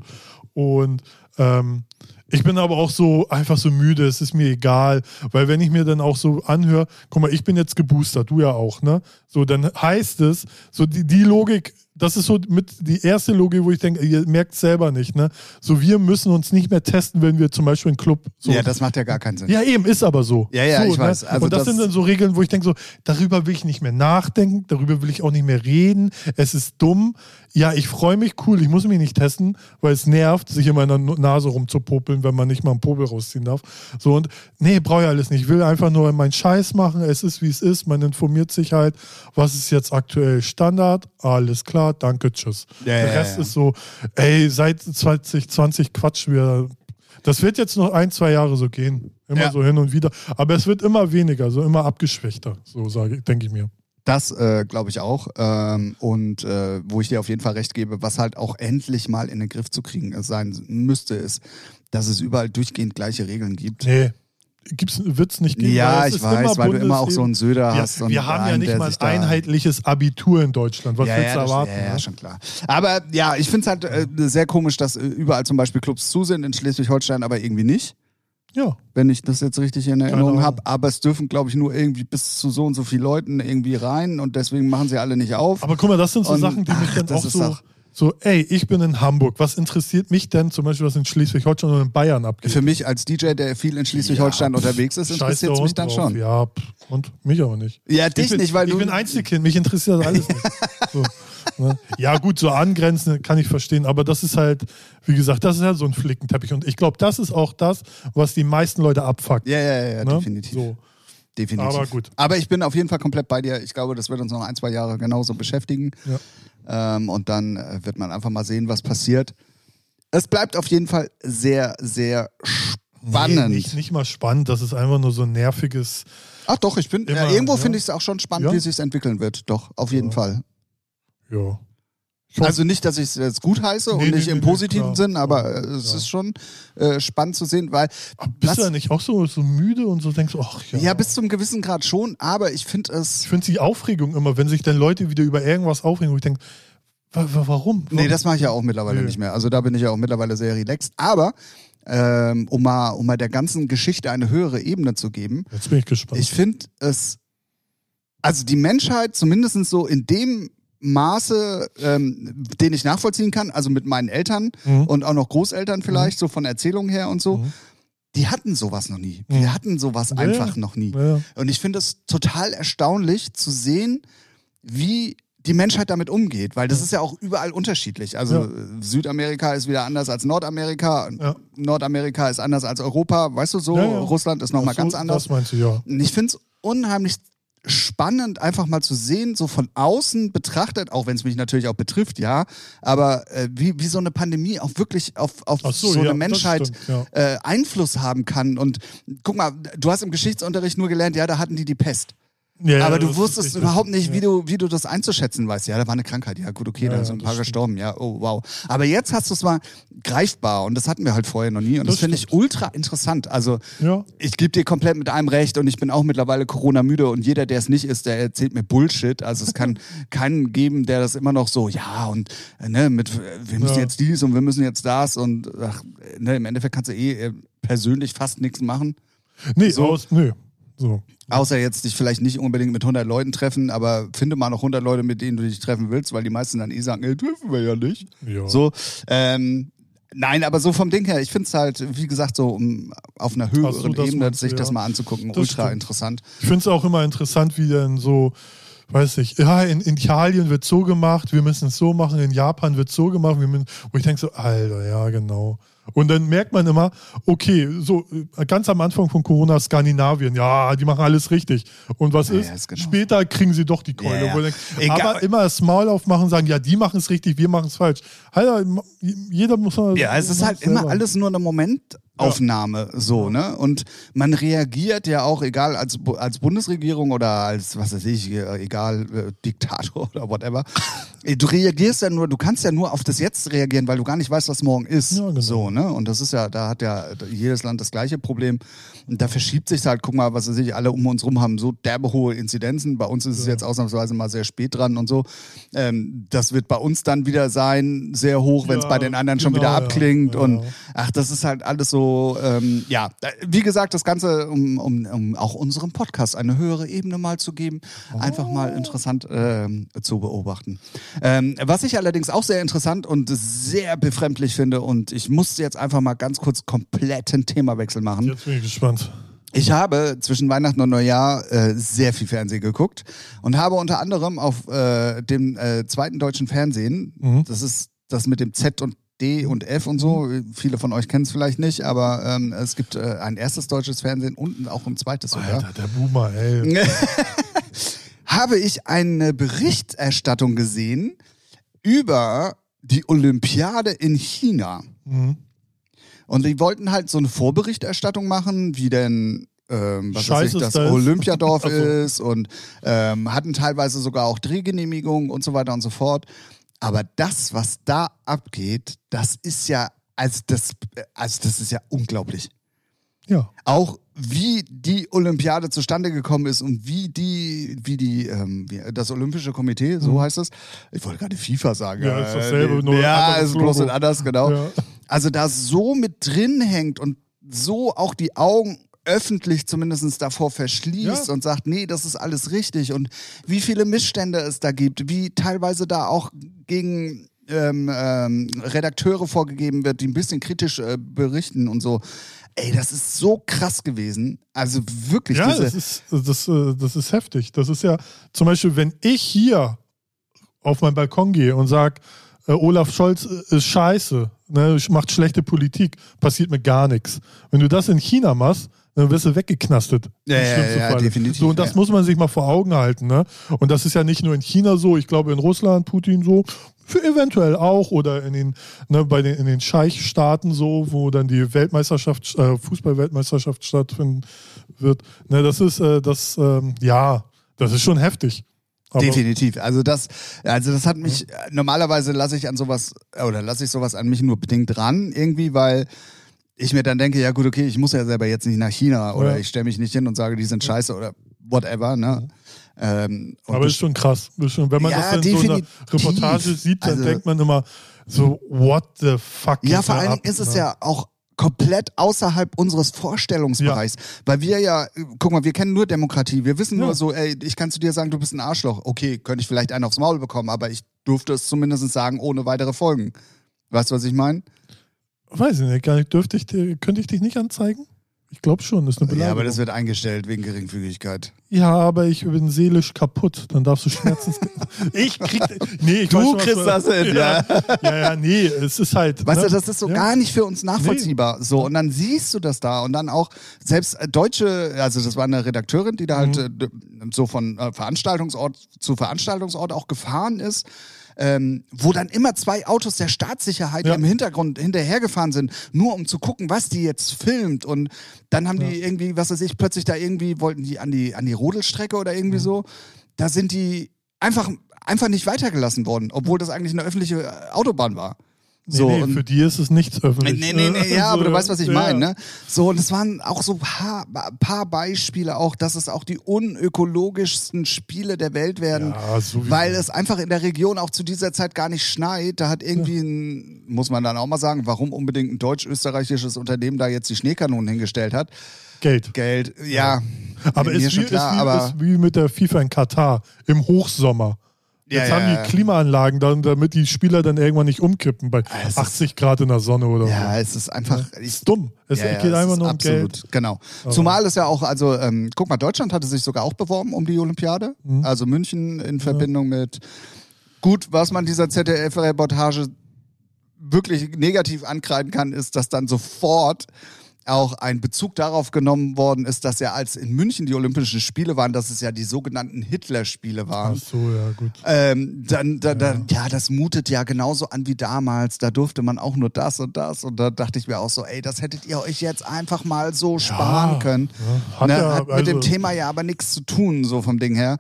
Und ähm, ich bin aber auch so einfach so müde, es ist mir egal, weil wenn ich mir dann auch so anhöre, guck mal, ich bin jetzt geboostert, du ja auch, ne? So, dann heißt es, so die, die Logik, das ist so mit die erste Logik, wo ich denke, ihr merkt selber nicht, ne? So, wir müssen uns nicht mehr testen, wenn wir zum Beispiel einen Club so Ja, das macht ja gar keinen Sinn. ja, eben, ist aber so. Ja, ja, so, ich weiß. Also und das, das- sind dann so Regeln, wo ich denke so, darüber will ich nicht mehr nachdenken, darüber will ich auch nicht mehr reden. Es ist dumm. Ja, ich freue mich, cool, ich muss mich nicht testen, weil es nervt, sich in meiner Nase rumzupopeln, wenn man nicht mal einen Popel rausziehen darf. So und nee, brauche ich alles nicht. Ich will einfach nur meinen Scheiß machen. Es ist, wie es ist. Man informiert sich halt, was ist jetzt aktuell Standard. Alles klar, danke, tschüss. Ja, Der ja, Rest ja. ist so, ey, seit 2020 quatschen wir Das wird jetzt noch ein, zwei Jahre so gehen. Immer Ja. so hin und wieder. Aber es wird immer weniger, so immer abgeschwächter, so sage denke ich mir. Das äh, glaube ich auch. Ähm, und äh, wo ich dir auf jeden Fall recht gebe, was halt auch endlich mal in den Griff zu kriegen sein müsste, ist, dass es überall durchgehend gleiche Regeln gibt. Nee. Gibt's, wird's nicht geben. Ja, es ich weiß, weil du immer auch so einen Söder wir, hast. Wir haben ja einen, nicht der mal ein einheitliches Abitur in Deutschland. Was ja, willst ja, du das, erwarten? ja, ja, ne? schon klar. Aber ja, ich finde es halt äh, sehr komisch, dass äh, überall zum Beispiel Clubs zu sind, in Schleswig-Holstein aber irgendwie nicht. ja. wenn ich das jetzt richtig in Erinnerung habe. Aber es dürfen, glaube ich, nur irgendwie bis zu so und so vielen Leuten irgendwie rein und deswegen machen sie alle nicht auf. Aber guck mal, das sind so Und, Sachen, die mich ach, dann auch so, doch- so, ey, ich bin in Hamburg. Was interessiert mich denn zum Beispiel, was in Schleswig-Holstein und in Bayern abgeht? Für mich als DJ, der viel in Schleswig-Holstein Ja, unterwegs ist, interessiert es mich dann drauf. schon. Ja, pff, und mich auch nicht. Ja, Ich dich bin, nicht, weil ich du. bin Einzelkind, mich interessiert das alles nicht. [laughs] So, ne? Ja, gut, so angrenzen kann ich verstehen, aber das ist halt, wie gesagt, das ist halt so ein Flickenteppich. Und ich glaube, das ist auch das, was die meisten Leute abfuckt. ja, ja, ja, ne? definitiv. So. definitiv. Aber gut. Aber ich bin auf jeden Fall komplett bei dir. Ich glaube, das wird uns noch ein, zwei Jahre genauso beschäftigen. Ähm, und dann äh, wird man einfach mal sehen, was passiert. Es bleibt auf jeden Fall sehr, sehr spannend. Nee, nicht, nicht mal spannend, das ist einfach nur so ein nerviges. Ach doch, ich bin. Immer, ja, irgendwo ja. finde ich es auch schon spannend, Ja. wie es sich entwickeln wird. Doch, auf jeden. Fall. Ja. Hoffe- Also nicht, dass ich es jetzt gut heiße Nee, und nicht nee, im nee, positiven klar. Sinn, aber Ja, äh, es ja. ist schon äh, spannend zu sehen, weil bist was- du ja nicht auch so, so müde und so denkst, ach ja. ja. bis zum gewissen Grad schon, aber ich finde es. ich finde die Aufregung immer, wenn sich dann Leute wieder über irgendwas aufregen, wo ich denke, wa wa warum? Nee, das mache ich ja auch mittlerweile nicht mehr. Also da bin ich ja auch mittlerweile sehr relaxed. Aber ähm, um, mal, um mal der ganzen Geschichte eine höhere Ebene zu geben, Jetzt bin ich gespannt. ich finde es. Also die Menschheit, zumindest so in dem Maße, ähm, den ich nachvollziehen kann, also mit meinen Eltern Mhm. und auch noch Großeltern vielleicht, so von Erzählungen her und so, Mhm. die hatten sowas noch nie. Mhm. Die hatten sowas Ja, einfach noch nie. ja. Und ich finde es total erstaunlich zu sehen, wie die Menschheit damit umgeht, weil das ist ja auch überall unterschiedlich. Also Ja. Südamerika ist wieder anders als Nordamerika. Nordamerika ist anders als Europa, weißt du so? Russland ist nochmal so, ganz anders. Das meinst du, ja. Und ich finde es unheimlich spannend, einfach mal zu sehen, so von außen betrachtet, auch wenn es mich natürlich auch betrifft, ja, aber äh, wie, wie so eine Pandemie auch wirklich auf, auf Ach so, so, ja, eine Menschheit stimmt, ja. äh, Einfluss haben kann. Und guck mal, du hast im Geschichtsunterricht nur gelernt, ja, da hatten die die Pest. Ja, aber du wusstest richtig. überhaupt nicht, wie Ja. du, wie du das einzuschätzen weißt. Ja, da war eine Krankheit. Ja, gut, okay, Ja, da sind ein paar gestorben. Ja, oh, wow. Aber jetzt hast du es mal greifbar und das hatten wir halt vorher noch nie. Und das, Das finde ich ultra interessant. Also, ich gebe dir komplett mit einem recht und ich bin auch mittlerweile Corona-müde und jeder, der es nicht ist, der erzählt mir Bullshit. Also, es kann [laughs] keinen geben, der das immer noch so, ja, und äh, ne, mit, wir müssen jetzt dies und wir müssen jetzt das und ach, ne, im Endeffekt kannst du eh äh, persönlich fast nichts machen. Nee, So. aus, nö. So. Außer jetzt dich vielleicht nicht unbedingt mit 100 Leuten treffen, aber finde mal noch 100 Leute, mit denen du dich treffen willst, weil die meisten dann eh sagen, ey, dürfen wir ja nicht. Ja. So, ähm, nein, aber so vom Ding her, ich finde es halt, wie gesagt, so um, auf einer so, höheren das Ebene, meinst sich das ja. mal anzugucken, Das ultra stimmt. interessant. Ich finde es auch immer interessant, wie dann so, weiß ich, ja, in, in Italien wird so gemacht, wir müssen es so machen, in Japan wird so gemacht, wir müssen, wo ich denke so, Alter, ja, genau. Und dann merkt man immer, okay, so äh, ganz am Anfang von Corona Skandinavien, ja, die machen alles richtig. Und was Ja, ist? ja, ist genau Später kriegen sie doch die Keule. Ja, Egal. Aber immer das Maul aufmachen und sagen, ja, die machen es richtig, wir machen es falsch. Alter, jeder muss mal. Ja, es ist halt immer alles nur eine Momentaufnahme, so, ne? Und man reagiert ja auch, egal als, als Bundesregierung oder als, was weiß ich, äh, egal, äh, Diktator [laughs] oder whatever. Äh, Du reagierst ja nur, du kannst ja nur auf das Jetzt reagieren, weil du gar nicht weißt, was morgen ist. Ja, genau. So, ne? Und das ist ja, da hat ja jedes Land das gleiche Problem. Und da verschiebt sich halt, guck mal, was weiß ich, alle um uns rum haben so derbe hohe Inzidenzen. Bei uns ist es Ja. jetzt ausnahmsweise mal sehr spät dran und so. Ähm, das wird bei uns dann wieder sein, sehr hoch, wenn es Ja, bei den anderen schon genau, wieder ja. abklingt. Und ach, das ist halt alles so, ähm, ja, äh, wie gesagt, das Ganze, um, um, um auch unserem Podcast eine höhere Ebene mal zu geben, einfach mal Oh. interessant ähm, zu beobachten. Ähm, was ich allerdings auch sehr interessant und sehr befremdlich finde, und ich musste jetzt einfach mal ganz kurz kompletten Themawechsel machen. Jetzt bin ich gespannt. Ich habe zwischen Weihnachten und Neujahr äh, sehr viel Fernsehen geguckt und habe unter anderem auf äh, dem äh, zweiten deutschen Fernsehen, Mhm. das ist das mit dem Z und D und F und so, viele von euch kennen es vielleicht nicht, aber ähm, es gibt äh, ein erstes deutsches Fernsehen und auch ein zweites sogar. Alter, der Boomer, ey. [laughs] habe ich eine Berichterstattung gesehen über die Olympiade in China. Mhm. Und die wollten halt so eine Vorberichterstattung machen, wie denn ähm, was weiß Scheiße ich, das da ist. Olympiadorf [laughs] ist und ähm, hatten teilweise sogar auch Drehgenehmigungen und so weiter und so fort. Aber das, was da abgeht, das ist ja, also das, also das ist ja unglaublich. Ja. Auch wie die Olympiade zustande gekommen ist und wie die, wie die, ähm, das Olympische Komitee, so heißt es. Ich wollte gerade FIFA sagen. Mhm. Ja, ist dasselbe, Äh, nur ja, ist bloß und anders, genau. Ja. Also da so mit drin hängt und so auch die Augen öffentlich zumindest davor verschließt Ja. und sagt, nee, das ist alles richtig und wie viele Missstände es da gibt, wie teilweise da auch gegen ähm, ähm, Redakteure vorgegeben wird, die ein bisschen kritisch äh, berichten und so. Ey, das ist so krass gewesen. Also wirklich Ja, diese. das ist, das, äh, das ist heftig. Das ist ja zum Beispiel, wenn ich hier auf meinen Balkon gehe und sage, äh, Olaf Scholz äh, ist scheiße, ne, macht schlechte Politik, passiert mir gar nichts. Wenn du das in China machst, dann wirst du weggeknastet. Ja, ja, ja, definitiv, So, und das ja. muss man sich mal vor Augen halten. Ne? Und das ist ja nicht nur in China so, ich glaube in Russland, Putin so, für eventuell auch oder in den, ne, bei den, in den Scheichstaaten so, wo dann die Weltmeisterschaft, äh, Fußball-Weltmeisterschaft stattfinden wird. Ne, das ist, äh, das, ähm, ja, das ist schon heftig. Aber, Definitiv. Also das, also das hat mich, normalerweise lasse ich an sowas, oder lasse ich sowas an mich nur bedingt dran, irgendwie, weil ich mir dann denke, ja gut, okay, ich muss ja selber jetzt nicht nach China oder Ja. ich stelle mich nicht hin und sage, die sind scheiße oder whatever, ne? Ähm, aber ist schon krass. Ist schon, wenn man Ja, das in so einer definitiv. Reportage sieht, dann Also- denkt man immer so, what the fuck? Ja, vor allen Dingen ist es ne? ja auch komplett außerhalb unseres Vorstellungsbereichs. Weil wir ja, guck mal, wir kennen nur Demokratie. Wir wissen Ja. nur so, ey, ich kann zu dir sagen, du bist ein Arschloch. Okay, könnte ich vielleicht einen aufs Maul bekommen, aber ich durfte es zumindest sagen, ohne weitere Folgen. Weißt du, was ich meine? Weiß ich nicht. Dürfte ich könnte ich dich nicht anzeigen? Ich glaube schon, das ist eine Ja, Beleidigung. aber das wird eingestellt wegen Geringfügigkeit. Ja, aber ich bin seelisch kaputt. Dann darfst du Schmerzens. [laughs] ich krieg. Nee, ich Du schon, kriegst du- das hin, ja. Ja, ja, nee, es ist halt. Weißt ne? du, das ist so Ja. gar nicht für uns nachvollziehbar. So, und dann siehst du das da und dann auch selbst äh, deutsche, also das war eine Redakteurin, die da halt Mhm. äh, so von äh, Veranstaltungsort zu Veranstaltungsort auch gefahren ist. Ähm, wo dann immer zwei Autos der Staatssicherheit Ja. im Hintergrund hinterhergefahren sind, nur um zu gucken, was die jetzt filmt. Und dann haben die irgendwie, was weiß ich, plötzlich da irgendwie, wollten die an die, an die Rodelstrecke oder irgendwie so. Da sind die einfach, einfach nicht weitergelassen worden, obwohl das eigentlich eine öffentliche Autobahn war. Nee, So, nee, und- für die ist es nichts öffentlich. Nee, nee, nee, ja, So, aber du weißt, was ich ja. meine, ne? So, und es waren auch so paar, paar Beispiele auch, dass es auch die unökologischsten Spiele der Welt werden, Ja, weil es einfach in der Region auch zu dieser Zeit gar nicht schneit. Da hat irgendwie ein, muss man dann auch mal sagen, warum unbedingt ein deutsch-österreichisches Unternehmen da jetzt die Schneekanonen hingestellt hat. Geld. Geld, ja. Aber ist wie, klar, ist, wie, aber ist wie mit der FIFA in Katar im Hochsommer. Ja, Jetzt ja, haben die ja. Klimaanlagen, dann, damit die Spieler dann irgendwann nicht umkippen bei es ist- 80 Grad in der Sonne oder ja, so. es ist einfach. Ich, Ist dumm. Es Ja, ja, geht einfach nur um absolut, Geld. Genau. Zumal es ja auch, also, ähm, guck mal, Deutschland hatte sich sogar auch beworben um die Olympiade. Mhm. Also München in Verbindung mit. Gut, was man dieser ZDF-Reportage wirklich negativ ankreiden kann, ist, dass dann sofort auch ein Bezug darauf genommen worden ist, dass ja als in München die Olympischen Spiele waren, dass es ja die sogenannten Hitler-Spiele waren. Ach so, ja, gut. Ähm, dann, da, da, ja, das mutet ja genauso an wie damals. Da durfte man auch nur das und das. Und da dachte ich mir auch so, ey, das hättet ihr euch jetzt einfach mal so sparen können. ja. Hat Ne, ja, hat mit also- dem Thema ja aber nichts zu tun, so vom Ding her.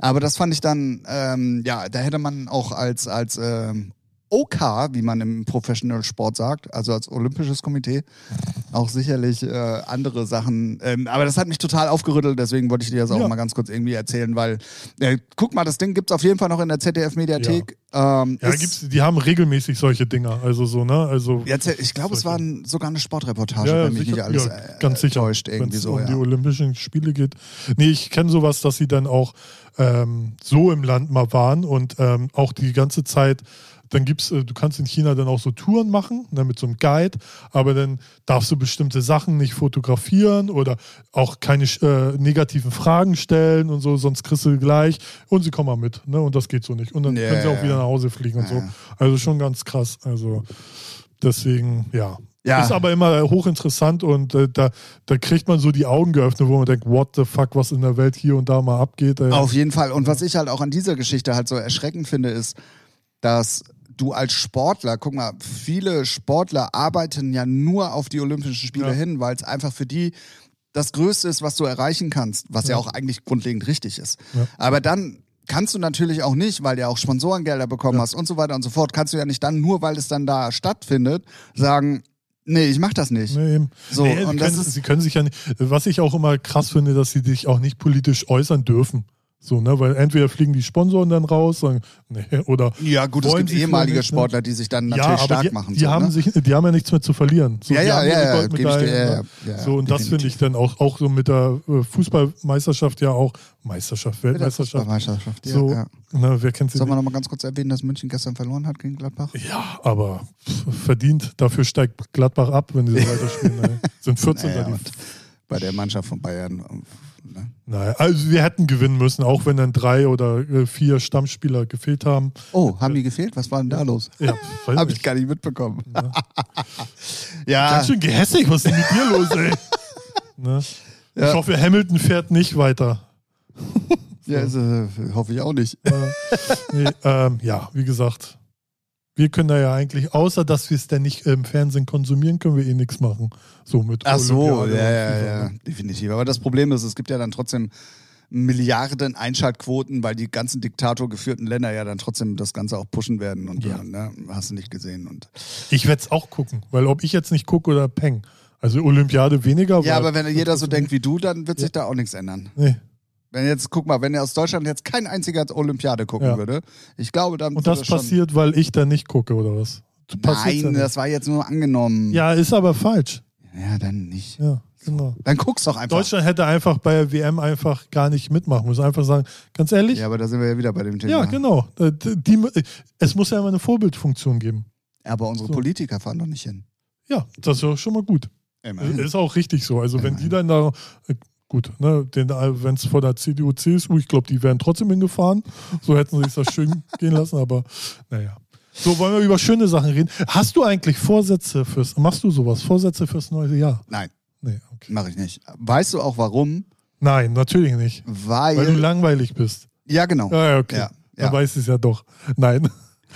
Aber das fand ich dann, ähm, ja, da hätte man auch als, als ähm, OK, wie man im Professional Sport sagt, also als Olympisches Komitee, auch sicherlich äh, andere Sachen. Ähm, aber das hat mich total aufgerüttelt, deswegen wollte ich dir das auch Ja. mal ganz kurz irgendwie erzählen, weil, äh, guck mal, das Ding gibt's auf jeden Fall noch in der ZDF-Mediathek. Ähm, Ja, gibt's, die haben regelmäßig solche Dinger. Also so, ne? Also Jetzt, ich glaube, es war ein, sogar eine Sportreportage, ja, wenn mich sicher, nicht alles ja, äh, ganz sicher, täuscht, irgendwie so. um Ja. die Olympischen Spiele geht. Nee, ich kenne sowas, dass sie dann auch ähm, so im Land mal waren und ähm, auch die ganze Zeit, dann gibt's, äh, du kannst in China dann auch so Touren machen, ne, mit so einem Guide, aber dann darfst du bestimmte Sachen nicht fotografieren oder auch keine äh, negativen Fragen stellen und so, sonst kriegst du gleich und sie kommen mal mit, ne? Und das geht so nicht. Und dann Ja, können sie auch wieder nach Hause fliegen und so. Also schon ganz krass. Also deswegen, ja. Ja. Ist aber immer hochinteressant und äh, da, da kriegt man so die Augen geöffnet, wo man denkt, what the fuck, was in der Welt hier und da mal abgeht. Äh. Auf jeden Fall. Und was ich halt auch an dieser Geschichte halt so erschreckend finde, ist, dass du als Sportler, guck mal, viele Sportler arbeiten ja nur auf die Olympischen Spiele Ja. hin, weil es einfach für die das Größte ist, was du erreichen kannst, was ja, Ja. auch eigentlich grundlegend richtig ist. Ja. Aber dann kannst du natürlich auch nicht, weil du ja auch Sponsorengelder bekommen hast und so weiter und so fort, kannst du ja nicht dann, nur weil es dann da stattfindet, sagen, nee, ich mach das nicht. Nee, eben. So, nee, und sie, das können, ist- sie können sich ja nicht, was ich auch immer krass finde, dass sie sich auch nicht politisch äußern dürfen. So, ne, weil entweder fliegen die Sponsoren dann raus, sagen, nee, oder Ja, gut, es gibt ehemalige ne? Sportler, die sich dann ja, natürlich aber stark die, machen. die so, haben ne? sich, die haben ja nichts mehr zu verlieren. So, Ja, ja, ja, ja, dir, ja, ne? ja, ja, so, und das finde definitiv. ich dann auch, auch so mit der äh, Fußballmeisterschaft ja auch, Meisterschaft, Weltmeisterschaft. Fußballmeisterschaft, ja, so, ja. ne, wer kennt sie Sollen wir nicht? noch mal ganz kurz erwähnen, dass München gestern verloren hat gegen Gladbach? Ja, aber verdient. Dafür steigt Gladbach ab, wenn sie so weiterspielen. ey. [laughs] Sind 14. Naja, bei der Mannschaft von Bayern. Ne? Naja, also wir hätten gewinnen müssen, auch wenn dann drei oder äh, vier Stammspieler gefehlt haben. Oh, haben die gefehlt? Was war denn da los? Ja, Habe ich gar nicht mitbekommen. Ja. [laughs] Ja, Ganz schön gehässig, was ist denn mit dir los, ey? [laughs] Ne? Ja. Ich hoffe, Hamilton fährt nicht weiter. [laughs] ja ist, äh, hoffe ich auch nicht. Äh, nee, ähm, ja, wie gesagt, wir können da ja eigentlich, außer dass wir es dann nicht im Fernsehen konsumieren, können wir eh nichts machen. So mit Ach so, ja, ja, ja, definitiv. Aber das Problem ist, es gibt ja dann trotzdem Milliarden Einschaltquoten, weil die ganzen diktatorgeführten Länder ja dann trotzdem das Ganze auch pushen werden und Ja. ne, hast du nicht gesehen. Und Ich werde es auch gucken, weil ob ich jetzt nicht gucke oder Peng. Also Olympiade weniger. ja, aber wenn jeder so denkt wie du, dann wird sich da auch nichts ändern. Nee. Wenn jetzt, guck mal, wenn er aus Deutschland jetzt kein einziger Olympiade gucken Ja. würde, ich glaube, dann Und das passiert, weil ich da nicht gucke, oder was? Passiert's Nein, ja, das war jetzt nur angenommen. ja, ist aber falsch. ja dann nicht. Ja, genau. Dann guck's doch einfach. Deutschland hätte einfach bei der WM einfach gar nicht mitmachen müssen. Einfach sagen, ganz ehrlich, Ja, ja, aber da sind wir ja wieder bei dem Thema. genau. Äh, Die, es muss ja immer eine Vorbildfunktion geben. Aber unsere So. Politiker fahren doch nicht hin. Ja, das ist ja schon mal gut. Immerhin. Ist auch richtig so. Also wenn die dann da, äh, gut, ne, wenn es vor der CDU, CSU, ich glaube, die wären trotzdem hingefahren. So hätten sie sich das schön [laughs] gehen lassen, aber naja. So, wollen wir über schöne Sachen reden. Hast du eigentlich Vorsätze fürs, machst du sowas, Vorsätze fürs neue Jahr? Nein, Nee, okay. mache ich nicht. Weißt du auch warum? Nein, natürlich nicht. Weil. Weil du langweilig bist. ja, genau. Ja, ja, okay. Ja, Dann ja. weiß ich es ja doch. Nein.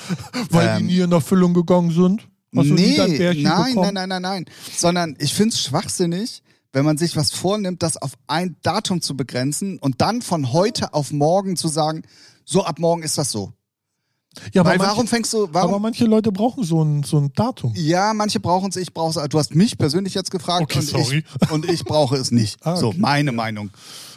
[laughs] Weil Ähm, die nie in Erfüllung gegangen sind? Hast nee, nein, nein, nein, nein, nein. Sondern ich finde es schwachsinnig, wenn man sich was vornimmt, das auf ein Datum zu begrenzen und dann von heute auf morgen zu sagen, so ab morgen ist das so. Ja, aber Weil manche, warum fängst du, aber warum? manche Leute brauchen so ein, so ein Datum. ja, manche brauchen es, ich brauche es. Du hast mich persönlich jetzt gefragt Okay, und, sorry. Ich, [laughs] und ich brauche es nicht. Ah, So, okay. meine Meinung.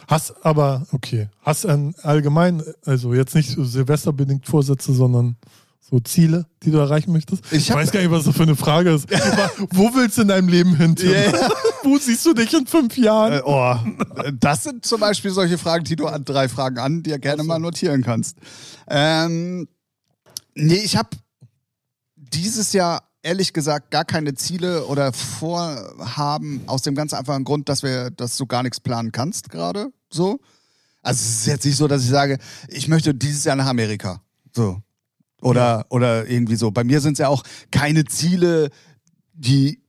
Hast aber, okay, hast ein allgemein, also jetzt nicht so silvesterbedingt Vorsätze, sondern so Ziele, die du erreichen möchtest? Ich Ich, weiß gar nicht, was das für eine Frage ist. Wo willst du in deinem Leben hin? Ja. [laughs] Wo siehst du dich in fünf Jahren? Äh, oh, das sind zum Beispiel solche Fragen, die du an drei Fragen an, die du gerne mal notieren kannst. Ähm, nee, ich habe dieses Jahr ehrlich gesagt gar keine Ziele oder Vorhaben aus dem ganz einfachen Grund, dass wir, dass du gar nichts planen kannst gerade. So. Also es ist jetzt nicht so, dass ich sage, ich möchte dieses Jahr nach Amerika. So. Oder, oder irgendwie so. Bei mir sind es ja auch keine Ziele, die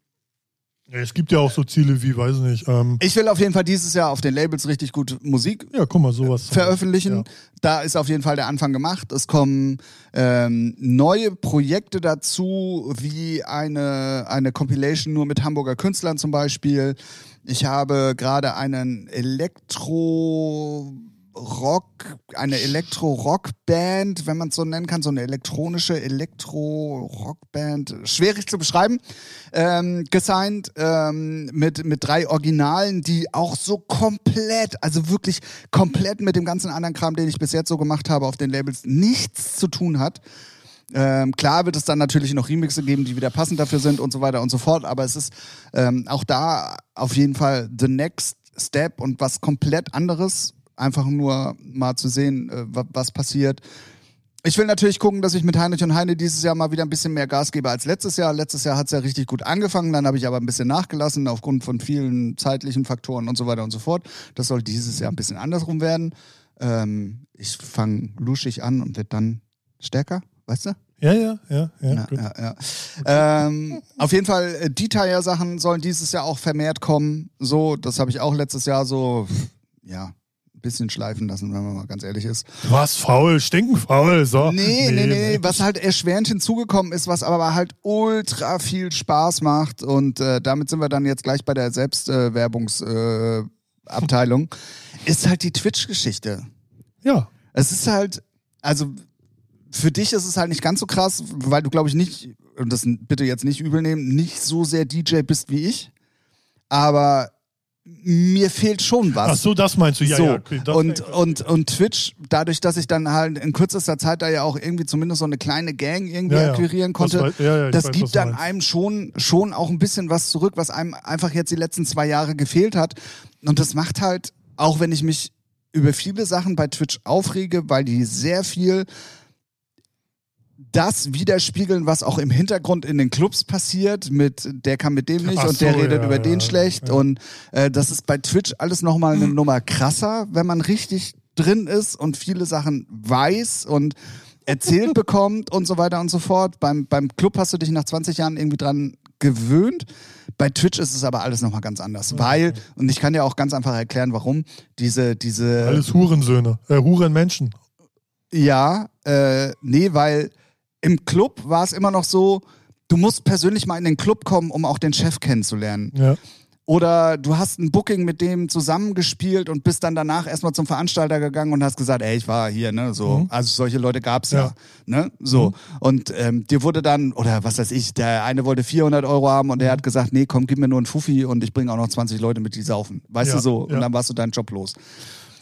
Ja, es gibt ja auch so Ziele wie, weiß nicht, ähm, Ich will auf jeden Fall dieses Jahr auf den Labels richtig gut Musik ja, guck mal, sowas. veröffentlichen. Ja. Da ist auf jeden Fall der Anfang gemacht. Es kommen ähm, neue Projekte dazu, wie eine, eine Compilation nur mit Hamburger Künstlern zum Beispiel. Ich habe gerade einen Elektro Rock, eine Elektro-Rock-Band, wenn man es so nennen kann, so eine elektronische Elektro-Rock-Band, schwierig zu beschreiben, ähm, gesigned ähm, mit, mit drei Originalen, die auch so komplett, also wirklich komplett mit dem ganzen anderen Kram, den ich bis jetzt so gemacht habe, auf den Labels nichts zu tun hat. Ähm, klar wird es dann natürlich noch Remixe geben, die wieder passend dafür sind und so weiter und so fort, aber es ist ähm, auch da auf jeden Fall the next step und was komplett anderes, einfach nur mal zu sehen, äh, wa- was passiert. Ich will natürlich gucken, dass ich mit Heinrich und Heine dieses Jahr mal wieder ein bisschen mehr Gas gebe als letztes Jahr. Letztes Jahr hat es ja richtig gut angefangen, dann habe ich aber ein bisschen nachgelassen aufgrund von vielen zeitlichen Faktoren und so weiter und so fort. Das soll dieses Jahr ein bisschen andersrum werden. Ähm, ich fange luschig an und werde dann stärker, weißt du? Ja, ja, ja, ja. Ja, ja, ja. ähm, auf jeden Fall, äh, die Tire-Sachen sollen dieses Jahr auch vermehrt kommen. So, das habe ich auch letztes Jahr so, ja, bisschen schleifen lassen, wenn man mal ganz ehrlich ist. Warst faul, stinken faul, so. Nee, nee, nee, was halt erschwerend hinzugekommen ist, was aber halt ultra viel Spaß macht und äh, damit sind wir dann jetzt gleich bei der Selbstwerbungsabteilung, äh, ist halt die Twitch-Geschichte. Ja. Es ist halt, also für dich ist es halt nicht ganz so krass, weil du glaube ich nicht, und das bitte jetzt nicht übel nehmen, nicht so sehr DJ bist wie ich, aber mir fehlt schon was. Ach so, das meinst du, ja, so. ja. Okay, das und, und, und Twitch, dadurch, dass ich dann halt in kürzester Zeit da ja auch irgendwie zumindest so eine kleine Gang irgendwie Ja, akquirieren Das konnte, wei- ja, das weiß, gibt dann einem schon, schon auch ein bisschen was zurück, was einem einfach jetzt die letzten zwei Jahre gefehlt hat. Und das macht halt, auch wenn ich mich über viele Sachen bei Twitch aufrege, weil die sehr viel das widerspiegeln, was auch im Hintergrund in den Clubs passiert, mit der kann mit dem nicht Ach und der so, redet ja, über den ja, schlecht. ja. Und äh, das ist bei Twitch alles nochmal eine Nummer krasser, wenn man richtig drin ist und viele Sachen weiß und erzählt [laughs] bekommt und so weiter und so fort. Beim, beim Club hast du dich nach 20 Jahren irgendwie dran gewöhnt. Bei Twitch ist es aber alles nochmal ganz anders, weil, und ich kann dir auch ganz einfach erklären, warum, diese, diese, Alles Hurensöhne, äh, Hurenmenschen. ja, äh, nee, weil im Club war es immer noch so, du musst persönlich mal in den Club kommen, um auch den Chef kennenzulernen. Ja. Oder du hast ein Booking mit dem zusammengespielt und bist dann danach erstmal zum Veranstalter gegangen und hast gesagt, ey, ich war hier, ne, so. Mhm. Also solche Leute gab's ja, Ja. ne, so. Mhm. Und ähm, dir wurde dann, oder was weiß ich, der eine wollte 400 Euro haben und der Mhm. hat gesagt, nee, komm, gib mir nur einen Fuffi und ich bringe auch noch 20 Leute mit, die saufen. Weißt Ja, du so. Und dann warst du deinen Job los.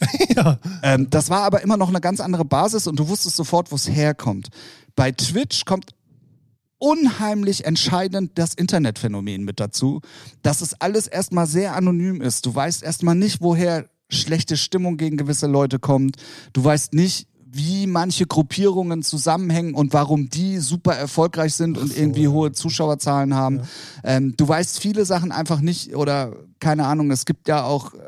[laughs] ja. Ähm, das war aber immer noch eine ganz andere Basis und du wusstest sofort, wo es herkommt. Bei Twitch kommt unheimlich entscheidend das Internetphänomen mit dazu, dass es alles erstmal sehr anonym ist. Du weißt erstmal nicht, woher schlechte Stimmung gegen gewisse Leute kommt. Du weißt nicht, wie manche Gruppierungen zusammenhängen und warum die super erfolgreich sind und so, irgendwie ja. hohe Zuschauerzahlen haben. Ähm, du weißt viele Sachen einfach nicht oder keine Ahnung, es gibt ja auch äh,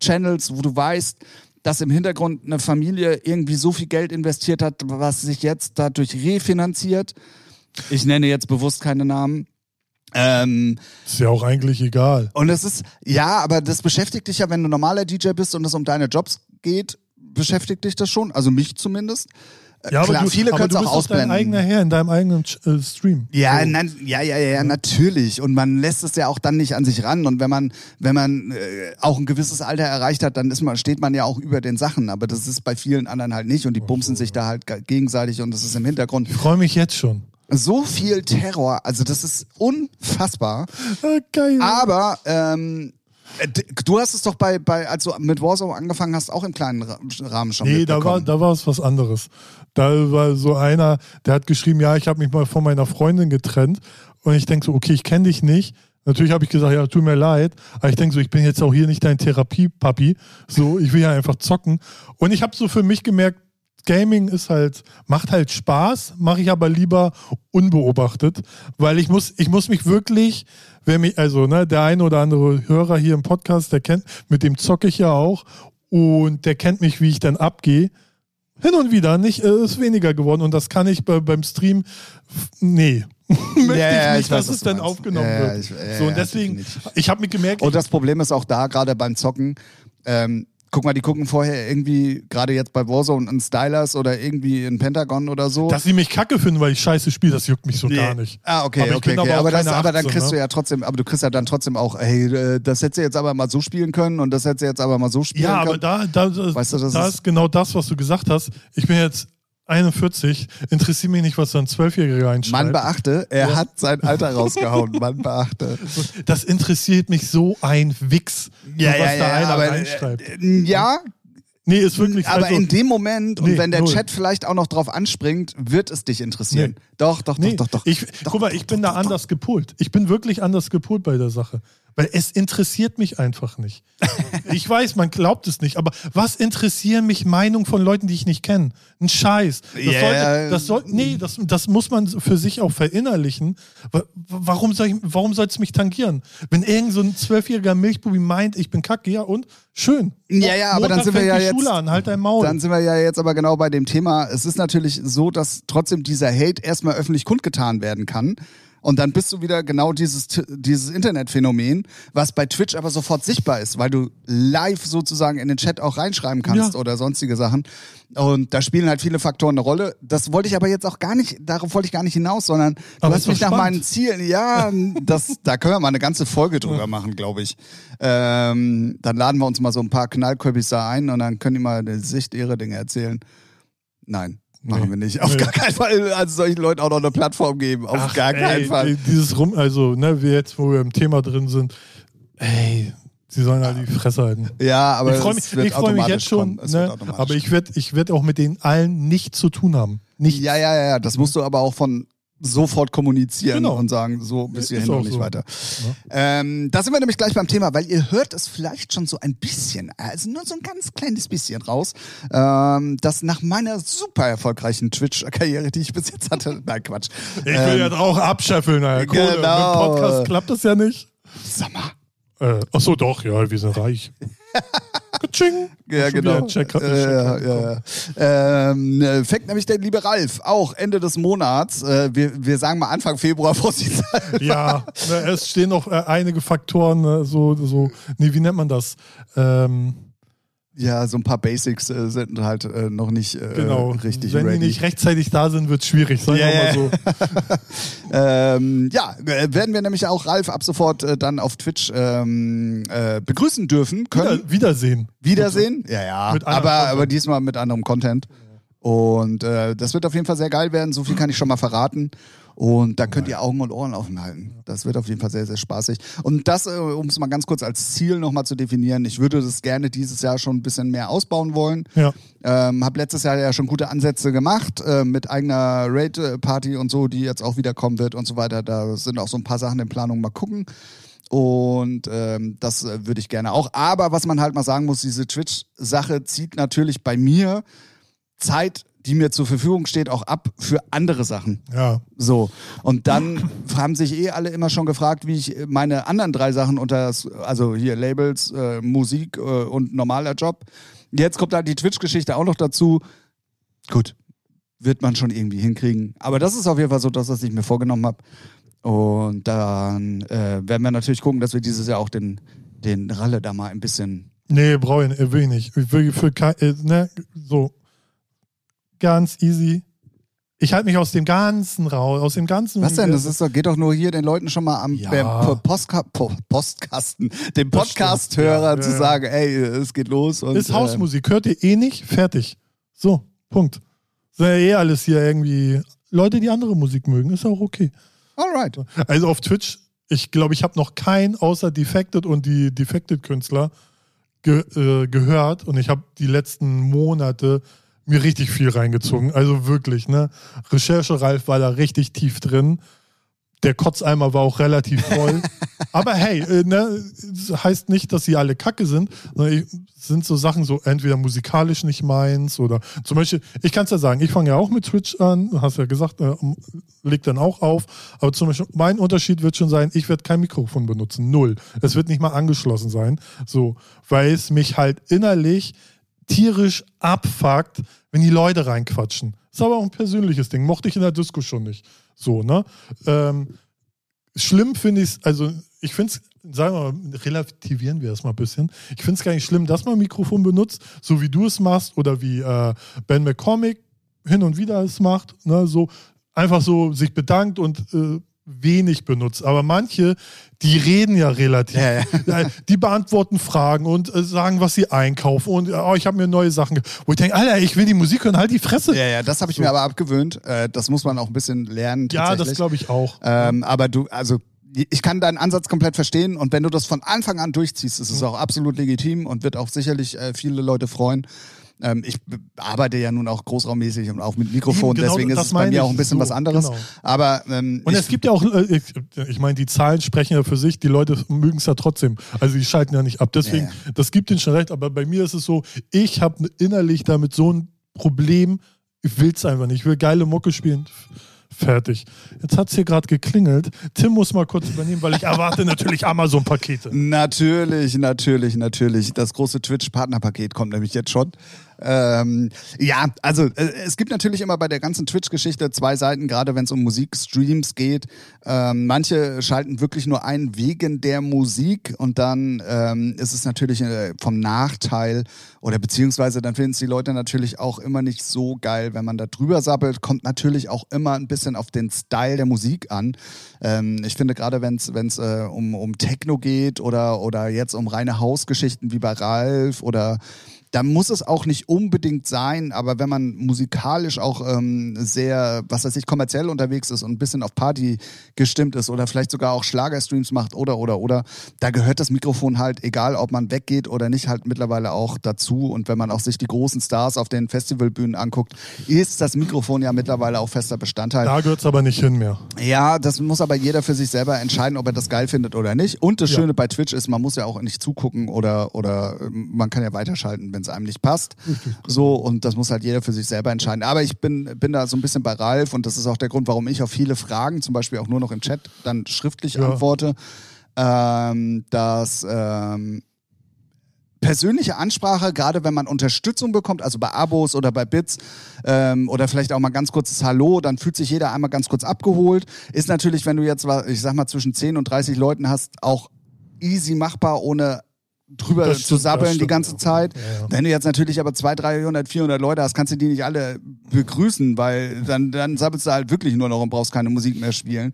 Channels, wo du weißt, dass im Hintergrund eine Familie irgendwie so viel Geld investiert hat, was sich jetzt dadurch refinanziert. Ich nenne jetzt bewusst keine Namen. Ähm, Ist ja auch eigentlich egal. und es ist, ja, aber das beschäftigt dich ja, wenn du normaler DJ bist und es um deine Jobs geht, beschäftigt dich das schon. Also mich zumindest. Ja, aber Klar, du, viele aber können es auch doch dein ausblenden. eigener Herr in deinem eigenen äh, Stream. Ja, So. nein, ja, ja, ja, ja, natürlich. Und man lässt es ja auch dann nicht an sich ran. Und wenn man, wenn man äh, auch ein gewisses Alter erreicht hat, dann ist man, steht man ja auch über den Sachen. Aber das ist bei vielen anderen halt nicht. Und die bumsen sich da halt ge- gegenseitig und das ist im Hintergrund Ich freue mich jetzt schon. so viel Terror. Also das ist unfassbar. Ah, geil. Aber ähm, äh, du hast es doch bei, bei, als du mit Warzone angefangen hast, auch im kleinen Ra- Rahmen schon Nee, da war, da war es was anderes. Da war so einer, der hat geschrieben, ja, ich habe mich mal von meiner Freundin getrennt. Und ich denke so, okay, ich kenne dich nicht. Natürlich habe ich gesagt, ja, tut mir leid. Aber ich denke so, ich bin jetzt auch hier nicht dein Therapiepapi. So, ich will ja einfach zocken. Und ich habe so für mich gemerkt, Gaming ist halt, macht halt Spaß, mache ich aber lieber unbeobachtet, weil ich muss, ich muss mich wirklich, wer mich, also ne, der eine oder andere Hörer hier im Podcast, der kennt, mit dem zocke ich ja auch und der kennt mich, wie ich dann abgehe. Hin und wieder, nicht, äh, ist weniger geworden und das kann ich bei, beim Stream, nee, [laughs] möchte ja, ich ich nicht, weiß, dass es dann meinst. aufgenommen Ja, wird. ich- ja, so, und deswegen, ich habe mir gemerkt, Und das Problem ist auch da, gerade beim Zocken, ähm, guck mal, die gucken vorher irgendwie, gerade jetzt bei Warzone, einen Stylers oder irgendwie ein Pentagon oder so. dass sie mich kacke finden, weil ich scheiße spiele, das juckt mich so Nee. gar nicht. Ah, okay, Aber okay, okay. aber Aber, das, aber dann 18, kriegst du ne? ja trotzdem, aber du kriegst ja dann trotzdem auch, hey, äh, das hättest du jetzt aber mal so spielen können und das hättest du jetzt aber mal so spielen Ja, aber können. da, da, da, Weißt du, das da ist- ist genau das, was du gesagt hast. Ich bin jetzt 41, interessiert mich nicht, was da ein Zwölfjähriger Man einschreibt. beachte, er hat sein Alter rausgehauen. [laughs] Man beachte. Das interessiert mich so ein Wix, so was da einer aber, reinschreibt. äh, ja, Nee, ist wirklich aber also, in dem Moment und Nee, wenn der null. Chat vielleicht auch noch drauf anspringt, wird es dich interessieren. Doch, doch, nee, doch, doch, doch. Ich, doch, guck mal, ich bin da anders gepolt. Ich bin wirklich anders gepolt bei der Sache. Weil es interessiert mich einfach nicht. ich weiß, man glaubt es nicht, aber was interessieren mich Meinungen von Leuten, die ich nicht kenne? Ein Scheiß. Das Ja. sollte, das soll, nee, das, das muss man für sich auch verinnerlichen. Wa- Warum soll ich, warum soll es mich tangieren? Wenn irgend so ein zwölfjähriger Milchbubi meint, ich bin kacke, ja und? Schön. Ja, ja, aber dann sind wir ja jetzt- Schule an, halt dein Maul. Dann sind wir ja jetzt aber genau bei dem Thema. Es ist natürlich so, dass trotzdem dieser Hate erstmal öffentlich kundgetan werden kann. Und dann bist du wieder genau dieses, dieses Internetphänomen, was bei Twitch aber sofort sichtbar ist, weil du live sozusagen in den Chat auch reinschreiben kannst Ja. oder sonstige Sachen. Und da spielen halt viele Faktoren eine Rolle. Das wollte ich aber jetzt auch gar nicht, darauf wollte ich gar nicht hinaus, sondern du Aber hast mich nach spannend. meinen Zielen, ja, das, da können wir mal eine ganze Folge drüber machen, glaube ich. Ähm, dann laden wir uns mal so ein paar Knallköpis da ein und dann können die mal die Sicht ihre Dinge erzählen. Nein. Machen Nee. wir nicht. Auf Nee. gar keinen Fall. Also solchen Leuten auch noch eine Plattform geben. Auf Ach, gar keinen ey, Fall. Dieses Rum, also, ne, wir jetzt, wo wir im Thema drin sind, ey, sie sollen halt die Fresse halten. Ja, aber ich freue mich, ich freu mich jetzt schon, ne, aber ich werde ich werd auch mit denen allen nichts zu tun haben. Nicht. Ja, ja, ja. Das musst du aber auch von sofort kommunizieren Genau. und sagen, so bis hierhin und nicht so. weiter. Ähm, da sind wir nämlich gleich beim Thema, weil ihr hört es vielleicht schon so ein bisschen, also nur so ein ganz kleines bisschen raus, ähm, dass nach meiner super erfolgreichen Twitch-Karriere, die ich bis jetzt hatte, [laughs] nein, Quatsch. Ich will Ähm, ja auch abscheffeln, Alter. Kohle. genau. Mit Podcast klappt das ja nicht. Sag mal. Äh, ach so, doch, ja, wir sind reich. [laughs] Ja, genau. Check, Äh, ja, ja, ja. Ähm, äh, fängt nämlich der liebe Ralf auch Ende des Monats. Äh, wir, wir sagen mal Anfang Februar vorsichtshalber. Ja, es stehen noch äh, einige Faktoren, ne, so, so, nee, wie nennt man das? Ähm, Ja, so ein paar Basics äh, sind halt äh, noch nicht äh, genau. richtig Wenn ready. die nicht rechtzeitig da sind, wird es schwierig, sagen Ja, wir mal so. [laughs] Ähm, ja, äh, werden wir nämlich auch Ralf ab sofort äh, dann auf Twitch ähm, äh, begrüßen dürfen können. Wieder, Wiedersehen. Wiedersehen. Ja, ja. Aber, Content. aber diesmal mit anderem Content. Und das wird auf jeden Fall sehr geil werden. So viel kann ich schon mal verraten. Und da könnt ihr Augen und Ohren offen halten. Das wird auf jeden Fall sehr, sehr spaßig. Und das, äh, um es mal ganz kurz als Ziel nochmal zu definieren, ich würde das gerne dieses Jahr schon ein bisschen mehr ausbauen wollen. Ja. Ähm, hab letztes Jahr ja schon gute Ansätze gemacht äh, mit eigener Raid-Party und so, die jetzt auch wieder kommen wird und so weiter. Da sind auch so ein paar Sachen in Planung. Mal gucken. Und ähm, das äh, würde ich gerne auch. Aber was man halt mal sagen muss, diese Twitch-Sache zieht natürlich bei mir Zeit, die mir zur Verfügung steht, auch ab für andere Sachen. Ja. So. Und dann [laughs] haben sich eh alle immer schon gefragt, wie ich meine anderen drei Sachen unter das, also hier Labels, äh, Musik äh, und normaler Job. Jetzt kommt halt die Twitch-Geschichte auch noch dazu. Gut, wird man schon irgendwie hinkriegen. Aber das ist auf jeden Fall so das, was ich mir vorgenommen habe. Und dann äh, werden wir natürlich gucken, dass wir dieses Jahr auch den, den Ralle da mal ein bisschen. Nee, brauche ich, will ich nicht. Ich will für kein, äh, ne, so ganz easy. Ich halte mich aus dem Ganzen raus, aus dem ganzen. Was denn? Das ist doch, geht doch nur hier den Leuten schon mal am Ja. Postka po Postkasten, dem Podcast-Hörer. Ja, zu ja, sagen, ey, es geht los. Und, ist Hausmusik, hört ihr eh nicht, fertig. So, Punkt. Sind ja eh alles hier irgendwie Leute, die andere Musik mögen, ist auch okay. Äh, alright. Also auf Twitch, ich glaube, ich habe noch keinen außer Defected und die Defected-Künstler ge äh, gehört und ich habe die letzten Monate mir richtig viel reingezogen. Also wirklich, ne? Recherche Ralf war da richtig tief drin. Der Kotzeimer war auch relativ voll. [laughs] Aber hey, äh, ne, das heißt nicht, dass sie alle kacke sind, sondern ich, es sind so Sachen so entweder musikalisch nicht meins oder zum Beispiel, ich kann es ja sagen, ich fange ja auch mit Twitch an, hast ja gesagt, äh, leg dann auch auf, aber zum Beispiel mein Unterschied wird schon sein, ich werde kein Mikrofon benutzen, null. Es wird nicht mal angeschlossen sein, so, weil es mich halt innerlich tierisch abfuckt, wenn die Leute reinquatschen. Ist aber auch ein persönliches Ding, mochte ich in der Disco schon nicht. So, ne? Ähm, schlimm finde ich es, also ich finde es, sagen wir mal, relativieren wir es mal ein bisschen. Ich finde es gar nicht schlimm, dass man Mikrofon benutzt, so wie du es machst oder wie äh, Ben McCormick hin und wieder es macht, ne? So einfach so sich bedankt und äh, wenig benutzt. Aber manche, die reden ja relativ. Ja, ja. Ja, [laughs] Die beantworten Fragen und äh, sagen, was sie einkaufen. Und oh, ich habe mir neue Sachen. Wo ich denke, Alter, ich will die Musik hören, halt die Fresse. Ja, ja, das habe ich mir aber abgewöhnt. Äh, das muss man auch ein bisschen lernen. Ja, das glaube ich auch. Ähm, aber du, also ich kann deinen Ansatz komplett verstehen und wenn du das von Anfang an durchziehst, ist Mhm. es auch absolut legitim und wird auch sicherlich äh, viele Leute freuen. Ähm, ich arbeite ja nun auch großraummäßig und auch mit Mikrofon, [laughs] genau deswegen ist das es bei mir ich. auch ein bisschen So, was anderes. genau. Aber ähm, Und es gibt ja auch, äh, ich, ich meine, die Zahlen sprechen ja für sich, die Leute mögen es ja trotzdem. Also die schalten ja nicht ab. Deswegen, Ja, das gibt ihnen schon recht, aber bei mir ist es so, ich habe innerlich damit so ein Problem, ich will es einfach nicht. Ich will geile Mucke spielen. Fertig. Jetzt hat es hier gerade geklingelt. Tim muss mal kurz übernehmen, weil ich erwarte natürlich Amazon-Pakete. Natürlich, natürlich, natürlich. Das große Twitch-Partnerpaket kommt nämlich jetzt schon. Ähm, ja, also äh, es gibt natürlich immer bei der ganzen Twitch-Geschichte zwei Seiten, gerade wenn es um Musikstreams geht. Ähm, manche schalten wirklich nur ein wegen der Musik und dann ähm, ist es natürlich äh, vom Nachteil oder beziehungsweise dann finden es die Leute natürlich auch immer nicht so geil, wenn man da drüber sabbelt. Kommt natürlich auch immer ein bisschen auf den Style der Musik an. Ähm, ich finde gerade, wenn es äh, um, um Techno geht oder, oder jetzt um reine Hausgeschichten wie bei Ralf oder da muss es auch nicht unbedingt sein, aber wenn man musikalisch auch ähm, sehr, was weiß ich, kommerziell unterwegs ist und ein bisschen auf Party gestimmt ist oder vielleicht sogar auch Schlagerstreams macht oder, oder, oder, da gehört das Mikrofon halt, egal ob man weggeht oder nicht, halt mittlerweile auch dazu. Und wenn man auch sich die großen Stars auf den Festivalbühnen anguckt, ist das Mikrofon ja mittlerweile auch fester Bestandteil. Da gehört es aber nicht hin mehr. Ja, das muss aber jeder für sich selber entscheiden, ob er das geil findet oder nicht. Und das ja. Schöne bei Twitch ist, man muss ja auch nicht zugucken oder, oder man kann ja weiterschalten, wenn es einem nicht passt. So, und das muss halt jeder für sich selber entscheiden. Aber ich bin, bin da so ein bisschen bei Ralf und das ist auch der Grund, warum ich auf viele Fragen, zum Beispiel auch nur noch im Chat, dann schriftlich ja. antworte. Ähm, dass ähm, persönliche Ansprache, gerade wenn man Unterstützung bekommt, also bei Abos oder bei Bits ähm, oder vielleicht auch mal ganz kurzes Hallo, dann fühlt sich jeder einmal ganz kurz abgeholt. Ist natürlich, wenn du jetzt, ich sag mal, zwischen 10 und 30 Leuten hast, auch easy machbar, ohne drüber stimmt, zu sabbeln die ganze Zeit. Ja, ja. Wenn du jetzt natürlich aber 200, 300, 400 Leute hast, kannst du die nicht alle begrüßen, weil dann, dann sabbelst du halt wirklich nur noch und brauchst keine Musik mehr spielen.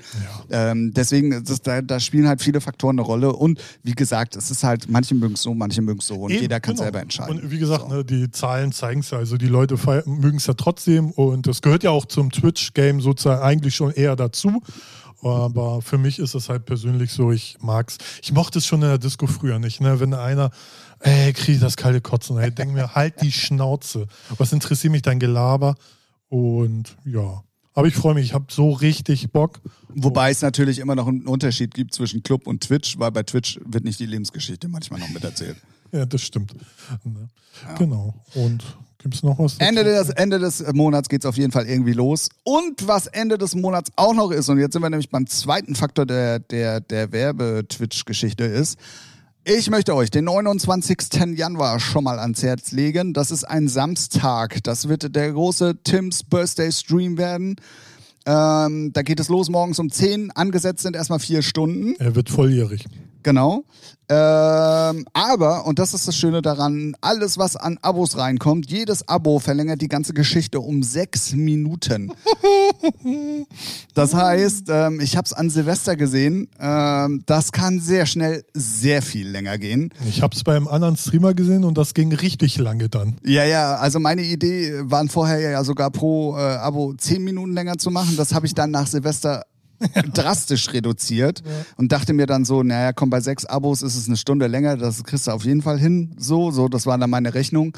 Ja. Ähm, deswegen, das, da, da spielen halt viele Faktoren eine Rolle. Und wie gesagt, es ist halt, manche mögen es so, manche mögen es so. Und Eben, jeder kann genau. selber entscheiden. Und wie gesagt, so. ne, die Zahlen zeigen es ja. Also die Leute mögen es ja trotzdem. Und das gehört ja auch zum Twitch-Game sozusagen eigentlich schon eher dazu. Aber für mich ist es halt persönlich so, ich mag's. Ich mochte es schon in der Disco früher nicht, ne? Wenn einer, ey, krieg das kalte Kotzen, ey, denk mir, halt die Schnauze. Was interessiert mich dein Gelaber? Und ja. Aber ich freue mich, ich habe so richtig Bock. Wobei es natürlich immer noch einen Unterschied gibt zwischen Club und Twitch, weil bei Twitch wird nicht die Lebensgeschichte manchmal noch miterzählt. [laughs] ja, das stimmt. Ne? Ja. Genau. Und Gibt es noch was? Ende des, Ende des Monats geht es auf jeden Fall irgendwie los. Und was Ende des Monats auch noch ist, und jetzt sind wir nämlich beim zweiten Faktor der, der, der Werbe-Twitch-Geschichte ist, ich möchte euch den 29. Januar schon mal ans Herz legen. Das ist ein Samstag. Das wird der große Tims Birthday Stream werden. Ähm, da geht es los morgens um 10. Angesetzt sind erstmal vier Stunden. Er wird volljährig. Genau. Ähm, aber, und das ist das Schöne daran, alles, was an Abos reinkommt, jedes Abo verlängert die ganze Geschichte um sechs Minuten. [laughs] Das heißt, ähm, ich habe es an Silvester gesehen, ähm, das kann sehr schnell sehr viel länger gehen. Ich habe es beim anderen Streamer gesehen und das ging richtig lange dann. Ja, ja, also meine Idee waren vorher ja sogar pro äh, Abo zehn Minuten länger zu machen. Das habe ich dann nach Silvester [laughs] drastisch reduziert ja. und dachte mir dann so, naja, komm, bei sechs Abos ist es eine Stunde länger, das kriegst du auf jeden Fall hin. So, so, das war dann meine Rechnung.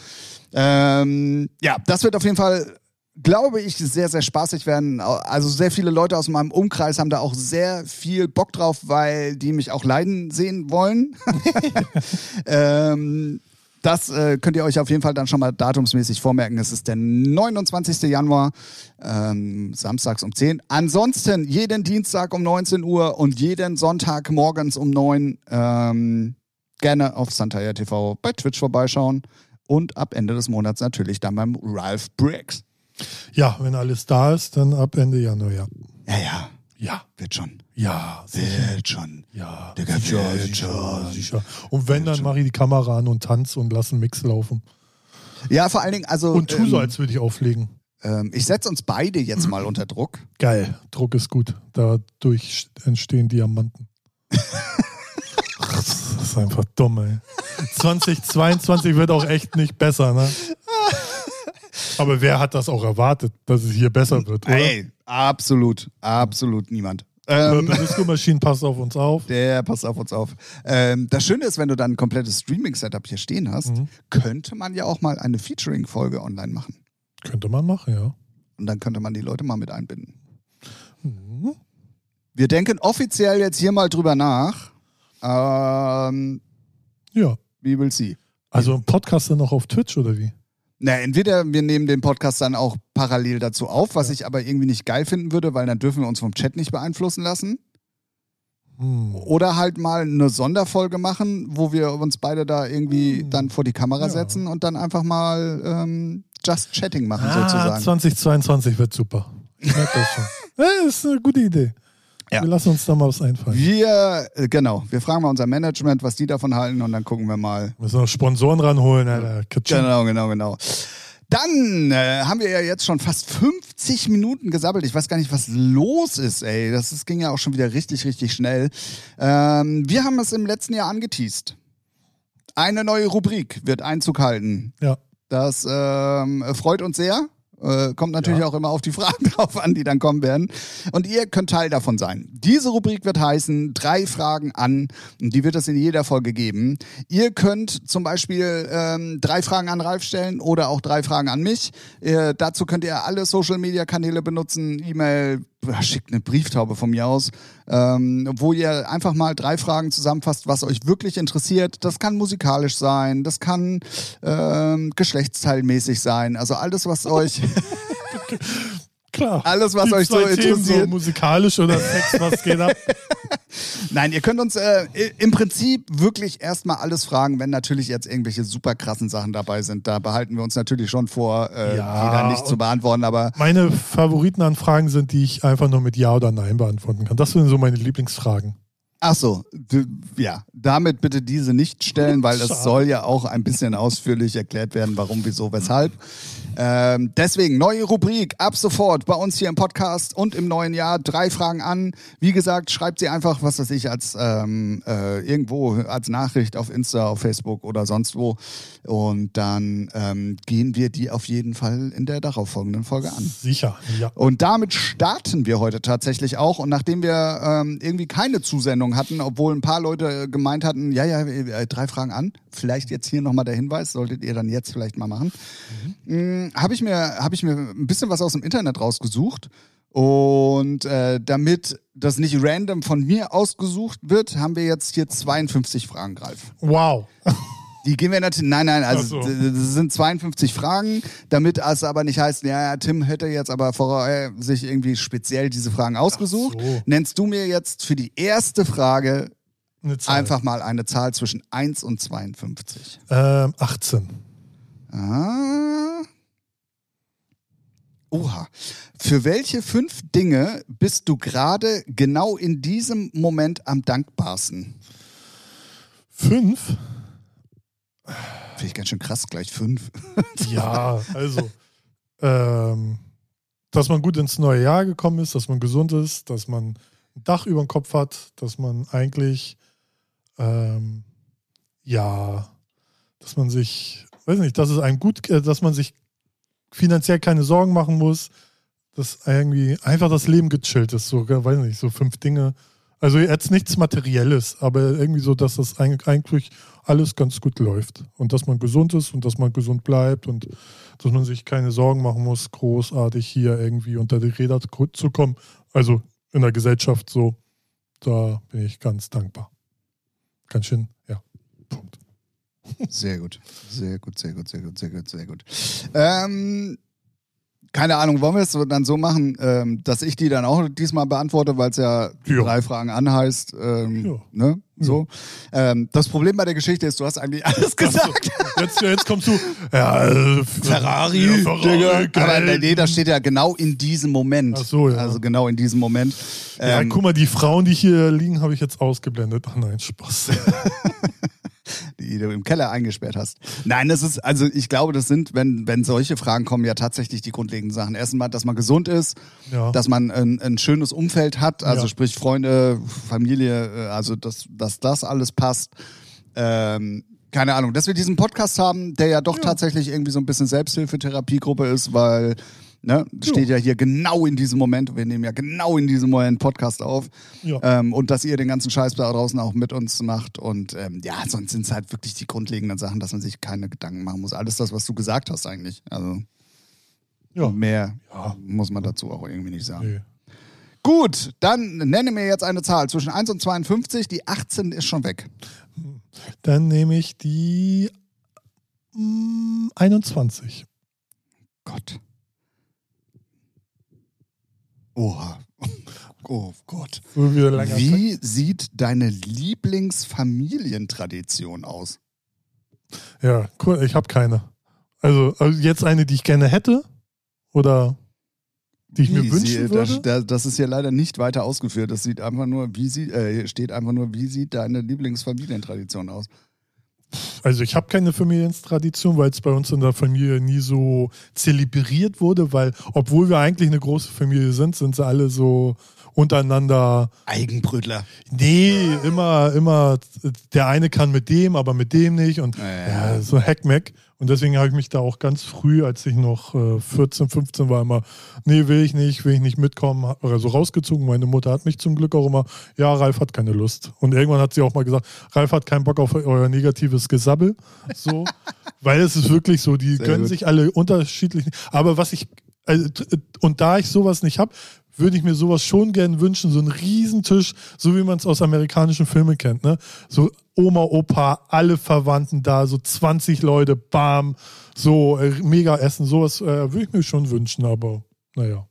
Ähm, ja, das wird auf jeden Fall glaube ich, sehr, sehr spaßig werden. Also sehr viele Leute aus meinem Umkreis haben da auch sehr viel Bock drauf, weil die mich auch leiden sehen wollen. [laughs] [laughs] ähm, das äh, könnt ihr euch auf jeden Fall dann schon mal datumsmäßig vormerken. Es ist der 29. Januar, ähm, samstags um 10. Ansonsten jeden Dienstag um 19 Uhr und jeden Sonntag morgens um 9 ähm, gerne auf Santaya TV bei Twitch vorbeischauen. Und ab Ende des Monats natürlich dann beim Ralph Briggs. Ja, wenn alles da ist, dann ab Ende Januar, ja. Ja, ja. Ja. Wird schon. Ja. Wird schon. Ja. Digga, sicher, wird sicher, schon. sicher. Und wenn, dann mache ich die Kamera an und tanze und lasse einen Mix laufen. Ja, vor allen Dingen, also. Und tu so, ähm, als würde ich auflegen. Ähm, ich setze uns beide jetzt mal unter Druck. Geil. Druck ist gut. Dadurch entstehen Diamanten. [laughs] das ist einfach dumm, ey. 2022 wird auch echt nicht besser, ne? Aber wer hat das auch erwartet, dass es hier besser wird, oder? Ey, absolut, absolut niemand. Ähm, der Disco Machine passt auf uns auf. Der passt auf uns auf. Ähm, das Schöne ist, wenn du dann ein komplettes Streaming-Setup hier stehen hast, mhm. könnte man ja auch mal eine Featuring-Folge online machen. Könnte man machen, ja. Und dann könnte man die Leute mal mit einbinden. Mhm. Wir denken offiziell jetzt hier mal drüber nach. Ähm, ja. Wie will sie? Also ein Podcast dann noch auf Twitch oder wie? Na, entweder wir nehmen den Podcast dann auch parallel dazu auf, was ja. ich aber irgendwie nicht geil finden würde, weil dann dürfen wir uns vom Chat nicht beeinflussen lassen. Hm. Oder halt mal eine Sonderfolge machen, wo wir uns beide da irgendwie dann vor die Kamera Hm. Ja. setzen und dann einfach mal ähm, Just Chatting machen Ah, sozusagen. 2022 wird super. Ich merke das schon. [laughs] Ja, ist eine gute Idee. Ja. Wir lassen uns da mal was einfallen. Wir, äh, genau, wir fragen mal unser Management, was die davon halten und dann gucken wir mal. Müssen noch Sponsoren ranholen, Alter. Genau, genau, genau. Dann äh, haben wir ja jetzt schon fast 50 Minuten gesammelt. Ich weiß gar nicht, was los ist, ey. Das, das ging ja auch schon wieder richtig, richtig schnell. Ähm, wir haben es im letzten Jahr angeteased. Eine neue Rubrik wird Einzug halten. Ja. Das ähm, freut uns sehr. Äh, kommt natürlich Ja. auch immer auf die Fragen [laughs] drauf an, die dann kommen werden. Und ihr könnt Teil davon sein. Diese Rubrik wird heißen, drei Fragen an. Und die wird es in jeder Folge geben. Ihr könnt zum Beispiel ähm, drei Fragen an Ralf stellen oder auch drei Fragen an mich. Äh, dazu könnt ihr alle Social-Media-Kanäle benutzen, E-Mail, schickt eine Brieftaube von mir aus, ähm, wo ihr einfach mal drei Fragen zusammenfasst, was euch wirklich interessiert. Das kann musikalisch sein, das kann ähm, geschlechtsteilmäßig sein. Also alles, was [laughs] euch, Klar. alles, was euch so Themen, interessiert. So musikalisch oder Sex, was geht ab? [laughs] Nein, ihr könnt uns äh, im Prinzip wirklich erstmal alles fragen, wenn natürlich jetzt irgendwelche super krassen Sachen dabei sind. Da behalten wir uns natürlich schon vor, äh, Ja, die dann nicht zu beantworten, aber Meine Favoritenanfragen sind, die ich einfach nur mit Ja oder Nein beantworten kann. Das sind so meine Lieblingsfragen. Ach so, ja, damit bitte diese nicht stellen, weil es soll ja auch ein bisschen ausführlich erklärt werden, warum, wieso, weshalb. Ähm, deswegen, neue Rubrik ab sofort bei uns hier im Podcast und im neuen Jahr. Drei Fragen an. Wie gesagt, schreibt sie einfach, was weiß ich, als ähm, äh, irgendwo als Nachricht auf Insta, auf Facebook oder sonst wo. Und dann ähm, gehen wir die auf jeden Fall in der darauffolgenden Folge an. Sicher, ja. Und damit starten wir heute tatsächlich auch. Und nachdem wir ähm, irgendwie keine Zusendung hatten, obwohl ein paar Leute gemeint hatten, ja, ja, äh, drei Fragen an, vielleicht jetzt hier nochmal der Hinweis, solltet ihr dann jetzt vielleicht mal machen, mm, habe ich, mir habe ich mir ein bisschen was aus dem Internet rausgesucht. Und äh, damit das nicht random von mir ausgesucht wird, haben wir jetzt hier 52 Fragen, Greif. Wow. [laughs] Die gehen wir natürlich, nein, nein, also so. das sind 52 Fragen, damit es aber nicht heißt, ja, ja, Tim hätte jetzt aber vorher sich irgendwie speziell diese Fragen ausgesucht. So. Nennst du mir jetzt für die erste Frage einfach mal eine Zahl zwischen 1 und 52. Ähm, 18. Ah. Oha. Für welche fünf Dinge bist du gerade genau in diesem Moment am dankbarsten? Fünf? Finde ich ganz schön krass, gleich fünf. [laughs] Ja, also, ähm, dass man gut ins neue Jahr gekommen ist, dass man gesund ist, dass man ein Dach über dem Kopf hat, dass man eigentlich, ähm, ja, dass man sich, weiß nicht, dass es einem gut, äh, dass man sich finanziell keine Sorgen machen muss, dass irgendwie einfach das Leben gechillt ist, so, weiß nicht, so fünf Dinge. Also jetzt nichts Materielles, aber irgendwie so, dass das eig- eigentlich alles ganz gut läuft und dass man gesund ist und dass man gesund bleibt und dass man sich keine Sorgen machen muss, großartig hier irgendwie unter die Räder zu kommen. Also in der Gesellschaft so, da bin ich ganz dankbar. Ganz schön, ja. Punkt. Sehr gut. Sehr gut, sehr gut, sehr gut, sehr gut, sehr gut. Ähm, keine Ahnung, wollen wir es so- dann so machen, ähm, dass ich die dann auch diesmal beantworte, weil es ja, Ja. drei Fragen anheißt. Ähm, Ja. ne? So. Ähm, das Problem bei der Geschichte ist, du hast eigentlich alles gesagt. Jetzt, jetzt kommst du. Ja, äh, Ferrari, ja. Ferrari Aber nee, das steht ja genau in diesem Moment. Ach so, ja. Also genau in diesem Moment. Ja, Ähm, guck mal, die Frauen, die hier liegen, habe ich jetzt ausgeblendet. Ach nein, Spaß. [laughs] die du im Keller eingesperrt hast. Nein, das ist, also ich glaube, das sind, wenn, wenn solche Fragen kommen, ja tatsächlich die grundlegenden Sachen. Erstens mal, dass man gesund ist, Ja. dass man ein, ein schönes Umfeld hat, also Ja. sprich Freunde, Familie, äh, also dass, dass das alles passt. Ähm, keine Ahnung, dass wir diesen Podcast haben, der ja doch Ja. tatsächlich irgendwie so ein bisschen Selbsthilfetherapiegruppe ist, weil ne, steht ja hier genau in diesem Moment, wir nehmen ja genau in diesem Moment Podcast auf Ja. ähm, und dass ihr den ganzen Scheiß da draußen auch mit uns macht und ähm, ja, sonst sind es halt wirklich die grundlegenden Sachen, dass man sich keine Gedanken machen muss. Alles das, was du gesagt hast eigentlich. Also ja. mehr Ja. muss man dazu auch irgendwie nicht sagen. Nee. Gut, dann nenne mir jetzt eine Zahl zwischen 1 und 52. Die 18 ist schon weg. Dann nehme ich die mm, 21. Gott. Oha. [laughs] Oh Gott. Wie sieht deine Lieblingsfamilientradition aus? Ja, cool. Ich habe keine. Also, also jetzt eine, die ich gerne hätte oder die ich mir Wie wünschen sie- würde. Das, das- ist hier leider nicht weiter ausgeführt. Das sieht einfach nur, wie sie, äh, steht einfach nur, wie sieht deine Lieblingsfamilientradition aus? Also ich habe keine Familientradition, weil es bei uns in der Familie nie so zelebriert wurde, weil obwohl wir eigentlich eine große Familie sind, sind sie alle so untereinander. Eigenbrötler. Nee, immer, immer, der eine kann mit dem, aber mit dem nicht und Ja, ja, so Hackmack. Und deswegen habe ich mich da auch ganz früh, als ich noch äh, 14, 15 war, immer, nee, will ich nicht, will ich nicht mitkommen, so rausgezogen. Meine Mutter hat mich zum Glück auch immer, ja, Ralf hat keine Lust. Und irgendwann hat sie auch mal gesagt, Ralf hat keinen Bock auf euer negatives Gesabbel. So, [laughs] weil es ist wirklich so, die Sehr gönnen gut. sich alle unterschiedlich. Aber was ich, also, und da ich sowas nicht habe, würde ich mir sowas schon gern wünschen, so einen Riesentisch, so wie man es aus amerikanischen Filmen kennt, ne? So Oma, Opa, alle Verwandten da, so 20 Leute, bam, so äh, mega Essen, sowas äh, würde ich mir schon wünschen, aber naja.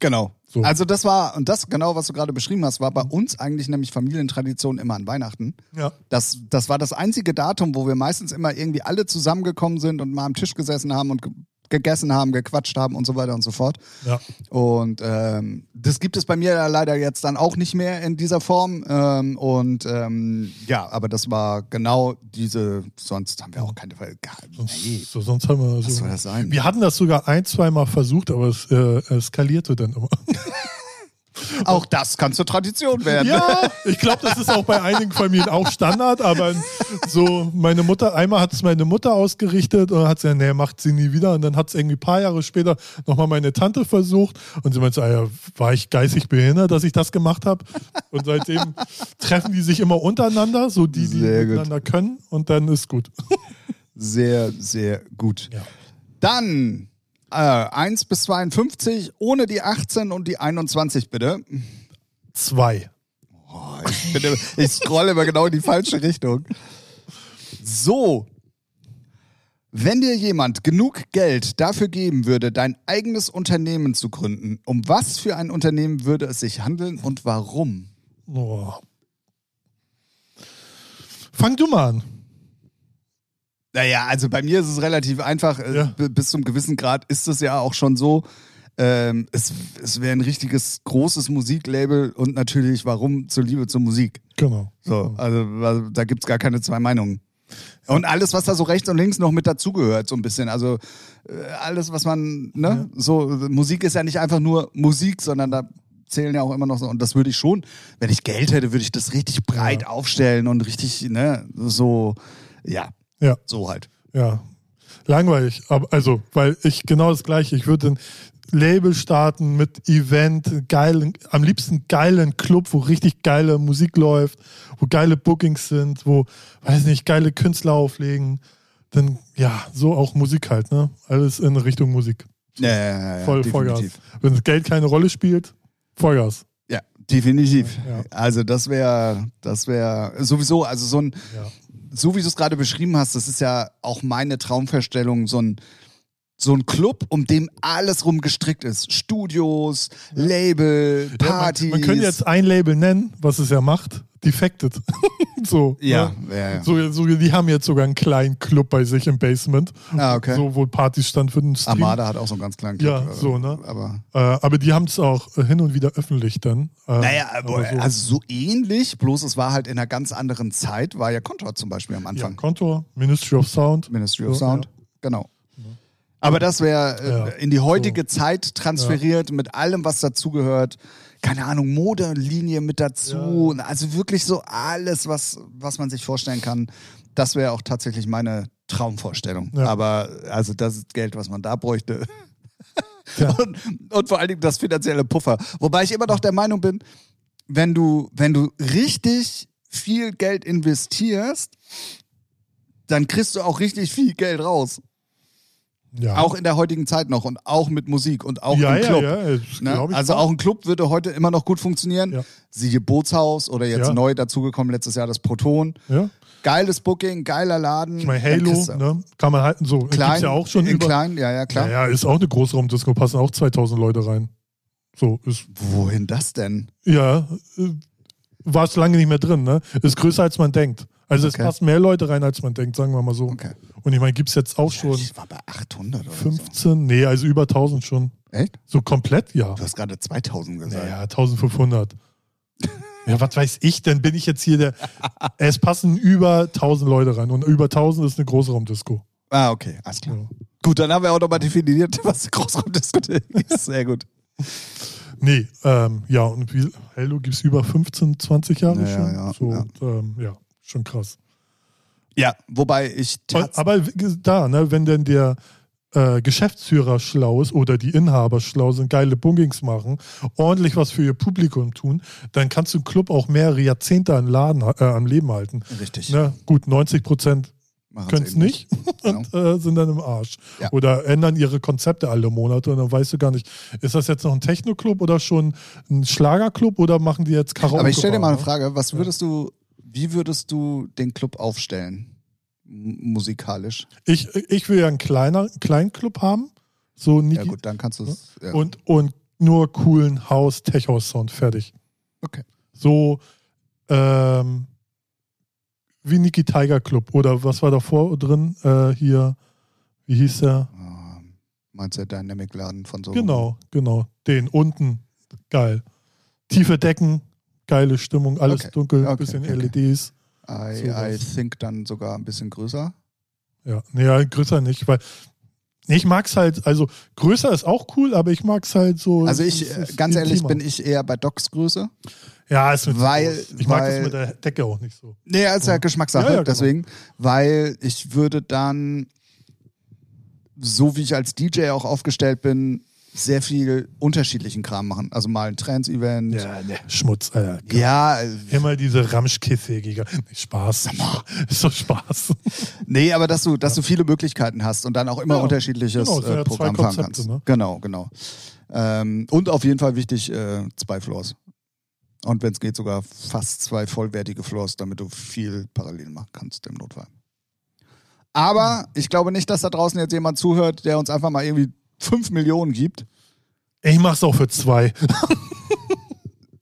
Genau. So. Mhm. Also das war, und das genau, was du gerade beschrieben hast, war bei uns eigentlich nämlich Familientradition immer an Weihnachten. Ja. Das, das war das einzige Datum, wo wir meistens immer irgendwie alle zusammengekommen sind und mal am Tisch gesessen haben und gegessen haben, gequatscht haben und so weiter und so fort. Ja. Und ähm, das gibt es bei mir leider jetzt dann auch nicht mehr in dieser Form. Ähm, und ähm, ja, aber das war genau diese, sonst haben wir auch keine Fall. Sonst, so, sonst haben wir was so. soll das sein? Wir hatten das sogar ein, zweimal versucht, aber es äh, eskalierte dann immer. [laughs] Auch das kann zur Tradition werden. Ja, ich glaube, das ist auch bei einigen Familien auch Standard, aber so meine Mutter, einmal hat es meine Mutter ausgerichtet und dann hat sie gesagt, nee, macht sie nie wieder. Und dann hat es irgendwie ein paar Jahre später nochmal meine Tante versucht und sie meinte, so, ah ja, war ich geistig behindert, dass ich das gemacht habe. Und seitdem treffen die sich immer untereinander, so die, die Sehr gut. miteinander können und dann ist gut. Sehr, sehr gut. Ja. Dann äh, 1 bis 52 ohne die 18 und die 21 bitte. Zwei. Oh, ich, bin, ich scrolle immer genau in die falsche Richtung. So. Wenn dir jemand genug Geld dafür geben würde, dein eigenes Unternehmen zu gründen, um was für ein Unternehmen würde es sich handeln und warum? Oh. Fang du mal an. Naja, also bei mir ist es relativ einfach. Äh, Ja. Bis zum gewissen Grad ist es ja auch schon so. Ähm, es es wäre ein richtiges großes Musiklabel und natürlich, warum zur Liebe zur Musik. Genau. So, also also, da gibt's gar keine zwei Meinungen. Und alles, was da so rechts und links noch mit dazugehört, so ein bisschen. Also äh, alles, was man, ne, so, Musik ist ja nicht einfach nur Musik, sondern da zählen ja auch immer noch so. Und das würde ich schon, wenn ich Geld hätte, würde ich das richtig breit aufstellen und richtig, ne, so, ja, Ja. so halt. Ja, langweilig. Aber also, weil ich genau das gleiche. Ich würde ein Label starten mit Event, geilen, am liebsten geilen Club, wo richtig geile Musik läuft, wo geile Bookings sind, wo, weiß nicht, geile Künstler auflegen. Dann, ja, so auch Musik halt, ne? Alles in Richtung Musik. Ja, ja, ja, ja, Voll Vollgas. definitiv. Wenn das Geld keine Rolle spielt, Vollgas. Ja, definitiv. Ja. Also das wäre, das wäre sowieso, also so ein, Ja. So wie du es gerade beschrieben hast, das ist ja auch meine Traumvorstellung, so ein, so ein Club, um dem alles rum gestrickt ist. Studios, Label, Ja, Partys. Man, man könnte jetzt ein Label nennen, was es ja macht. Defected. [laughs] so. ja, ne? ja, ja. So, so, die haben jetzt sogar einen kleinen Club bei sich im Basement. Ah, okay. So, wo Partys stand für den Stream. Armada hat auch so einen ganz kleinen Club. Ja, äh, so, ne? Aber, Äh, aber die haben es auch äh, hin und wieder öffentlich dann. Äh, naja, aber, so, also so ähnlich, bloß es war halt in einer ganz anderen Zeit, war ja Contour zum Beispiel am ja, Anfang. Kontor, Ministry of Sound. Ministry of So, Sound, genau. Aber das wäre äh, Ja, in die heutige Zeit transferiert mit allem, was dazugehört. Keine Ahnung, Modelinie mit dazu. Also wirklich so alles, was, was man sich vorstellen kann. Das wäre auch tatsächlich meine Traumvorstellung. Ja. Aber also das ist Geld, was man da bräuchte. [laughs] Ja. Und, und vor allen Dingen das finanzielle Puffer. Wobei ich immer noch der Meinung bin, wenn du, wenn du richtig viel Geld investierst, dann kriegst du auch richtig viel Geld raus. Ja. Auch in der heutigen Zeit noch und auch mit Musik und auch ja, im ja, Club. ja, das Ne? Also auch ein Club würde heute immer noch gut funktionieren. Ja. Siehe Bootshaus oder jetzt Ja. neu dazugekommen letztes Jahr das Proton. Ja. Geiles Booking, geiler Laden. Ich meine, Halo, ne? Kann man halten so. Klein, Gibt's ja auch schon in über. klein, ja, ja, klar. Ja, ja, ist auch eine Großraumdisco, passen auch 2000 Leute rein. So ist, Wohin das denn? ja, äh, war es lange nicht mehr drin, ne? Ist größer als man denkt. Also Okay. es passen mehr Leute rein, als man denkt, sagen wir mal so. Okay. Und ich meine, gibt es jetzt auch schon Ich war bei 800 oder 15, nee, also über 1000 schon. so. Echt? So komplett, ja. Du hast gerade 2000 gesagt. Naja, 1500. [laughs] Ja, was weiß ich denn? Bin ich jetzt hier der. Es passen über 1000 Leute rein und über 1000 ist eine Großraumdisco. Ah, okay, alles klar. Ja. Gut, dann haben wir auch nochmal definiert, [laughs] was Großraumdiskothek ist. Sehr gut. Nee, ähm, ja, und wie, Hello gibt es über 15, 20 Jahre Ja, schon. ja, so, ja. Und, ähm, ja, schon krass. Ja, wobei ich Aber da, ne, wenn denn der äh, Geschäftsführer schlau ist oder die Inhaber schlau sind, geile Bookings machen, ordentlich was für ihr Publikum tun, dann kannst du einen Club auch mehrere Jahrzehnte am, Laden, äh, am Leben halten. richtig. Ne, gut, 90 Prozent können es nicht [laughs] und äh, sind dann im Arsch. Ja. Oder ändern ihre Konzepte alle Monate und dann weißt du gar nicht, ist das jetzt noch ein Techno-Club oder schon ein Schlagerclub oder machen die jetzt Karaoke? Aber ich stelle dir mal eine ne? Frage, was würdest du, wie würdest du den Club aufstellen? Musikalisch. Ich, ich will ja einen kleiner, kleinen Club haben, so Ja Niki, gut, dann kannst du es. Ja. und, und nur coolen House, Tech-House-Sound, fertig. Okay. So ähm, wie Niki Tiger Club oder was war davor drin? Äh, hier, wie hieß der? Ähm, Meinst du Dynamic Laden von so? Genau, genau. Den unten. Geil. Tiefe Decken, geile Stimmung, alles Okay. dunkel, Okay, bisschen okay, LEDs. I, Sowas. I think dann sogar ein bisschen größer. Ja, naja, größer nicht, weil ich mag's halt, also größer ist auch cool, aber ich mag's halt so. Also ich, äh, ganz ehrlich, bin ich eher bei Docs Größe. Ja, ist mit weil- groß. Ich mag weil- das mit der Decke auch nicht so. Nee, ist ja Ja. Geschmackssache, Ja, ja, genau. deswegen. Weil ich würde dann, so wie ich als DJ auch aufgestellt bin, sehr viel unterschiedlichen Kram machen. Also mal ein Trance-Event. ne. Schmutz, Alter. Ja, äh, Immer diese Ramschkisse, Giga. Nee, Spaß. [laughs] Ist doch Spaß. nee, aber dass du, dass du viele Möglichkeiten hast und dann auch immer Ja, unterschiedliches genau, äh, ja Programm fahren kannst. ne? Genau, genau. Ähm, und auf jeden Fall wichtig, äh, zwei Floors. Und wenn es geht, sogar fast zwei vollwertige Floors, damit du viel parallel machen kannst im Notfall. Aber ich glaube nicht, dass da draußen jetzt jemand zuhört, der uns einfach mal irgendwie 5 Millionen gibt. Ich mach's auch für zwei. [laughs]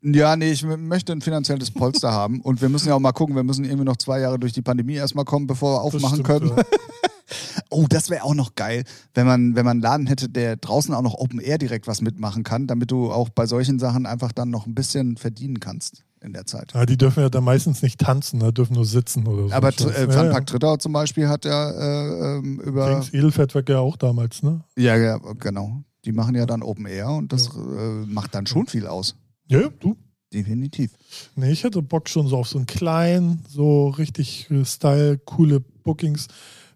Ja, nee, ich möchte ein finanzielles Polster haben. Und wir müssen ja auch mal gucken, wir müssen irgendwie noch zwei Jahre durch die Pandemie erstmal kommen, bevor wir aufmachen Das können. stimmt, ja. [laughs] Oh, das wäre auch noch geil, wenn man, wenn man einen Laden hätte, der draußen auch noch Open Air direkt was mitmachen kann, damit du auch bei solchen Sachen einfach dann noch ein bisschen verdienen kannst in der Zeit. Ja, die dürfen ja dann meistens nicht tanzen, ne? dürfen nur sitzen oder so. Aber äh, ja, Funpark ja. Trittau zum Beispiel hat ja äh, ähm, über. Dings, Edelfettwerk ja auch damals, ne? Ja, ja, genau. Die machen ja dann Open Air und das äh, macht dann schon viel aus. Ja, ja, du. Definitiv. Nee, ich hätte Bock schon so auf so einen kleinen, so richtig Style, coole Bookings,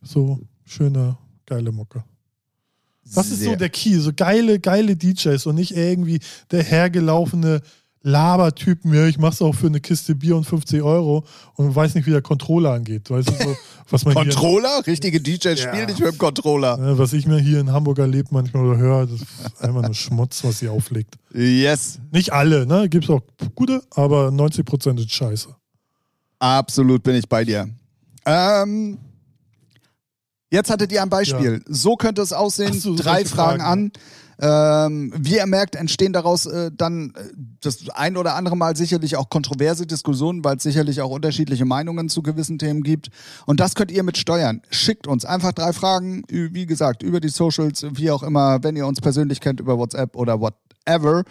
so schöne, geile Mucke. Das ist so Sehr- der Key, so geile, geile DJs und nicht irgendwie der hergelaufene Labertypen, ja, ich mach's auch für eine Kiste Bier und 50 Euro und weiß nicht, wie der Controller angeht. Weißt du, so, was man hier, Controller? Richtige DJs Ja. spielen nicht mit dem Controller. was ich mir hier in Hamburg erlebt manchmal oder höre, das ist einfach nur Schmutz, was sie auflegt. Yes. Nicht alle, ne? Gibt's auch gute, aber 90% ist scheiße. Absolut bin ich bei dir. Ähm, jetzt hattet ihr ein Beispiel. So könnte es aussehen. So, Drei Fragen, Fragen, an. Ähm, wie ihr merkt, entstehen daraus äh, dann äh, das ein oder andere Mal sicherlich auch kontroverse Diskussionen, weil es sicherlich auch unterschiedliche Meinungen zu gewissen Themen gibt. Und das könnt ihr mit steuern. Schickt uns einfach drei Fragen, wie gesagt, über die Socials, wie auch immer, wenn ihr uns persönlich kennt, über WhatsApp oder whatever.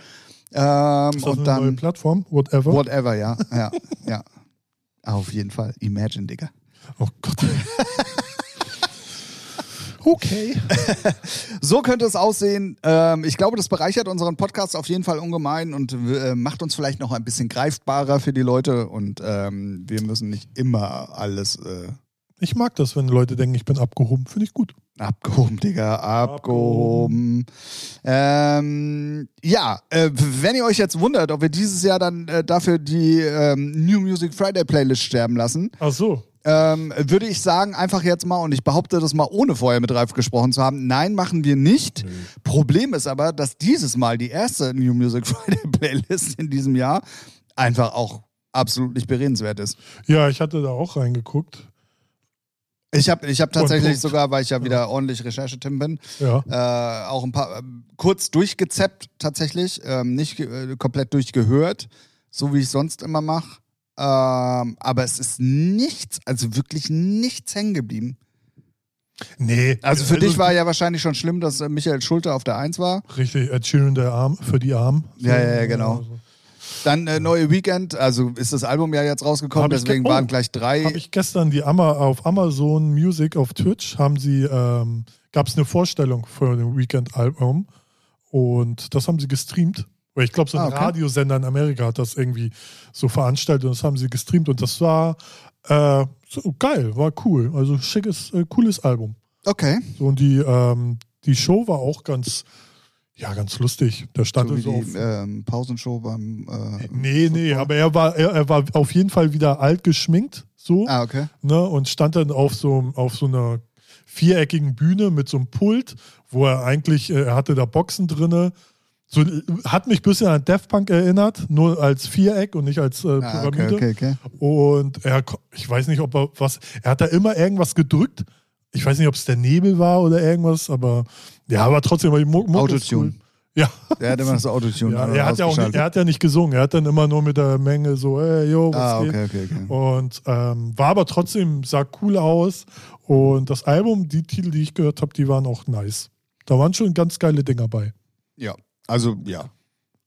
Ähm, Ist das und eine dann neue Plattform? Whatever. Whatever, ja. Ja, ja. Auf jeden Fall. Imagine, Digga. Oh Gott. [laughs] okay. [laughs] So könnte es aussehen. Ähm, ich glaube, das bereichert unseren Podcast auf jeden Fall ungemein und äh, macht uns vielleicht noch ein bisschen greifbarer für die Leute. Und ähm, wir müssen nicht immer alles äh, Ich mag das, wenn Leute denken, ich bin abgehoben. Finde ich gut. abgehoben, Digga. Abgehoben. Ähm, ja, äh, wenn ihr euch jetzt wundert, ob wir dieses Jahr dann äh, dafür die ähm, New Music Friday Playlist sterben lassen, Ach so. Ähm, würde ich sagen, einfach jetzt mal, und ich behaupte das mal ohne vorher mit Ralf gesprochen zu haben, nein, machen wir nicht. Problem ist aber, dass dieses Mal die erste New Music Friday Playlist in diesem Jahr einfach auch absolut nicht beredenswert ist. Ja, ich hatte da auch reingeguckt. Ich habe ich hab tatsächlich sogar, weil ich ja wieder ordentlich Recherchetim bin, Ja. äh, auch ein paar ähm, kurz durchgezappt tatsächlich, ähm, nicht äh, komplett durchgehört, so wie ich sonst immer mache. Ähm, aber es ist nichts, also wirklich nichts hängen geblieben. Nee. Also für dich war ja wahrscheinlich schon schlimm, dass äh, Michael Schulte auf der Eins war. Richtig, Ed Sheeran der Arm, für die Armen. Ja, ja, ja, genau. Also, Dann äh, neue Weekend, also ist das Album ja jetzt rausgekommen, deswegen ge- oh. waren gleich drei. Habe ich gestern die Ama auf Amazon Music auf Twitch haben sie ähm, gab es eine Vorstellung für ein Weekend Album und das haben sie gestreamt. Weil ich glaube, so ein Ah, okay. Radiosender in Amerika hat das irgendwie so veranstaltet und das haben sie gestreamt und das war äh, so geil, war cool. Also schickes, äh, cooles Album. Okay. So und die, ähm, die Show war auch ganz, ja, ganz lustig. Da stand So wie so auf, die ähm, Pausenshow beim. Äh, Nee, nee, aber er war, er, er war auf jeden Fall wieder alt geschminkt, so, Ah, okay. ne, und stand dann auf so, auf so einer viereckigen Bühne mit so einem Pult, wo er eigentlich, äh, er hatte da Boxen drinne. So, äh, hat mich ein bisschen an Daft Punk erinnert, nur als Viereck und nicht als äh, Ah, okay, Pyramide. okay, okay. Und er, ich weiß nicht, ob er was, er hat da immer irgendwas gedrückt. Ich weiß nicht, ob es der Nebel war oder irgendwas, aber ja, aber trotzdem ist Autotune. Cool. Ja, Der hat immer das Autotune ja an- er, hat ja auch nicht, er hat ja nicht gesungen, er hat dann immer nur mit der Menge so, ey, yo, was Ah, geht? okay, okay, okay. Und ähm, war aber trotzdem, sah cool aus. Und das Album, die Titel, die ich gehört habe, die waren auch nice. Da waren schon ganz geile Dinger bei. Ja, also ja.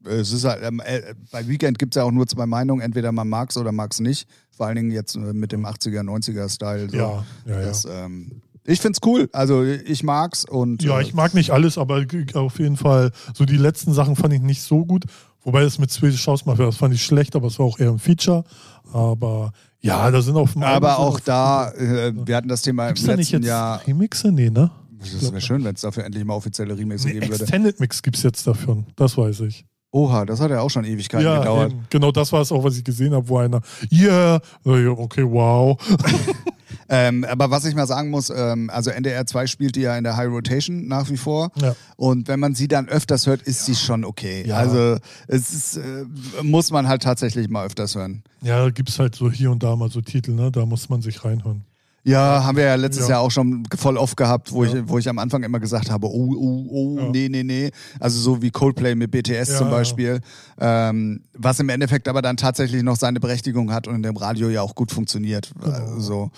Es ist halt, ähm, äh, bei Weekend gibt es ja auch nur zwei Meinungen, entweder man mag es oder mag es nicht. Vor allen Dingen jetzt äh, mit dem 80er, 90er Style. So. Ja, ja, ja. Das, ähm, ich find's cool. Also ich mag's und Ja, äh, ich mag nicht alles, aber auf jeden Fall, so die letzten Sachen fand ich nicht so gut. Wobei das mit Swedish House Mafia, das fand ich schlecht, aber es war auch eher ein Feature. Aber ja, da sind auf dem aber auch da, äh, wir hatten das Thema Gibt's im da nicht letzten jetzt Jahr. Remixe? Nee, ne? Das wäre schön, wenn es dafür endlich mal offizielle Remixe Nee, geben würde. Extended Mix gibt's jetzt davon, das weiß ich. Oha, das hat ja auch schon Ewigkeiten ja, gedauert. eben. genau das war es auch, was ich gesehen habe, wo einer, yeah, ja, okay, wow. [laughs] [laughs] Ähm, aber was ich mal sagen muss, ähm, also NDR 2 spielt die ja in der High Rotation nach wie vor. Ja. Und wenn man sie dann öfters hört, ist sie schon okay. Ja. Also es ist, äh, muss man halt tatsächlich mal öfters hören. Ja, da gibt's halt so hier und da mal so Titel, ne? Da muss man sich reinhören. Ja, haben wir ja letztes Ja. Jahr auch schon voll oft gehabt, wo, Ja. ich, wo ich am Anfang immer gesagt habe, oh, oh, oh, Ja. nee, nee, nee. Also so wie Coldplay mit BTS zum. Beispiel. Ähm, was im Endeffekt aber dann tatsächlich noch seine Berechtigung hat und in dem Radio ja auch gut funktioniert. Genau. Also so.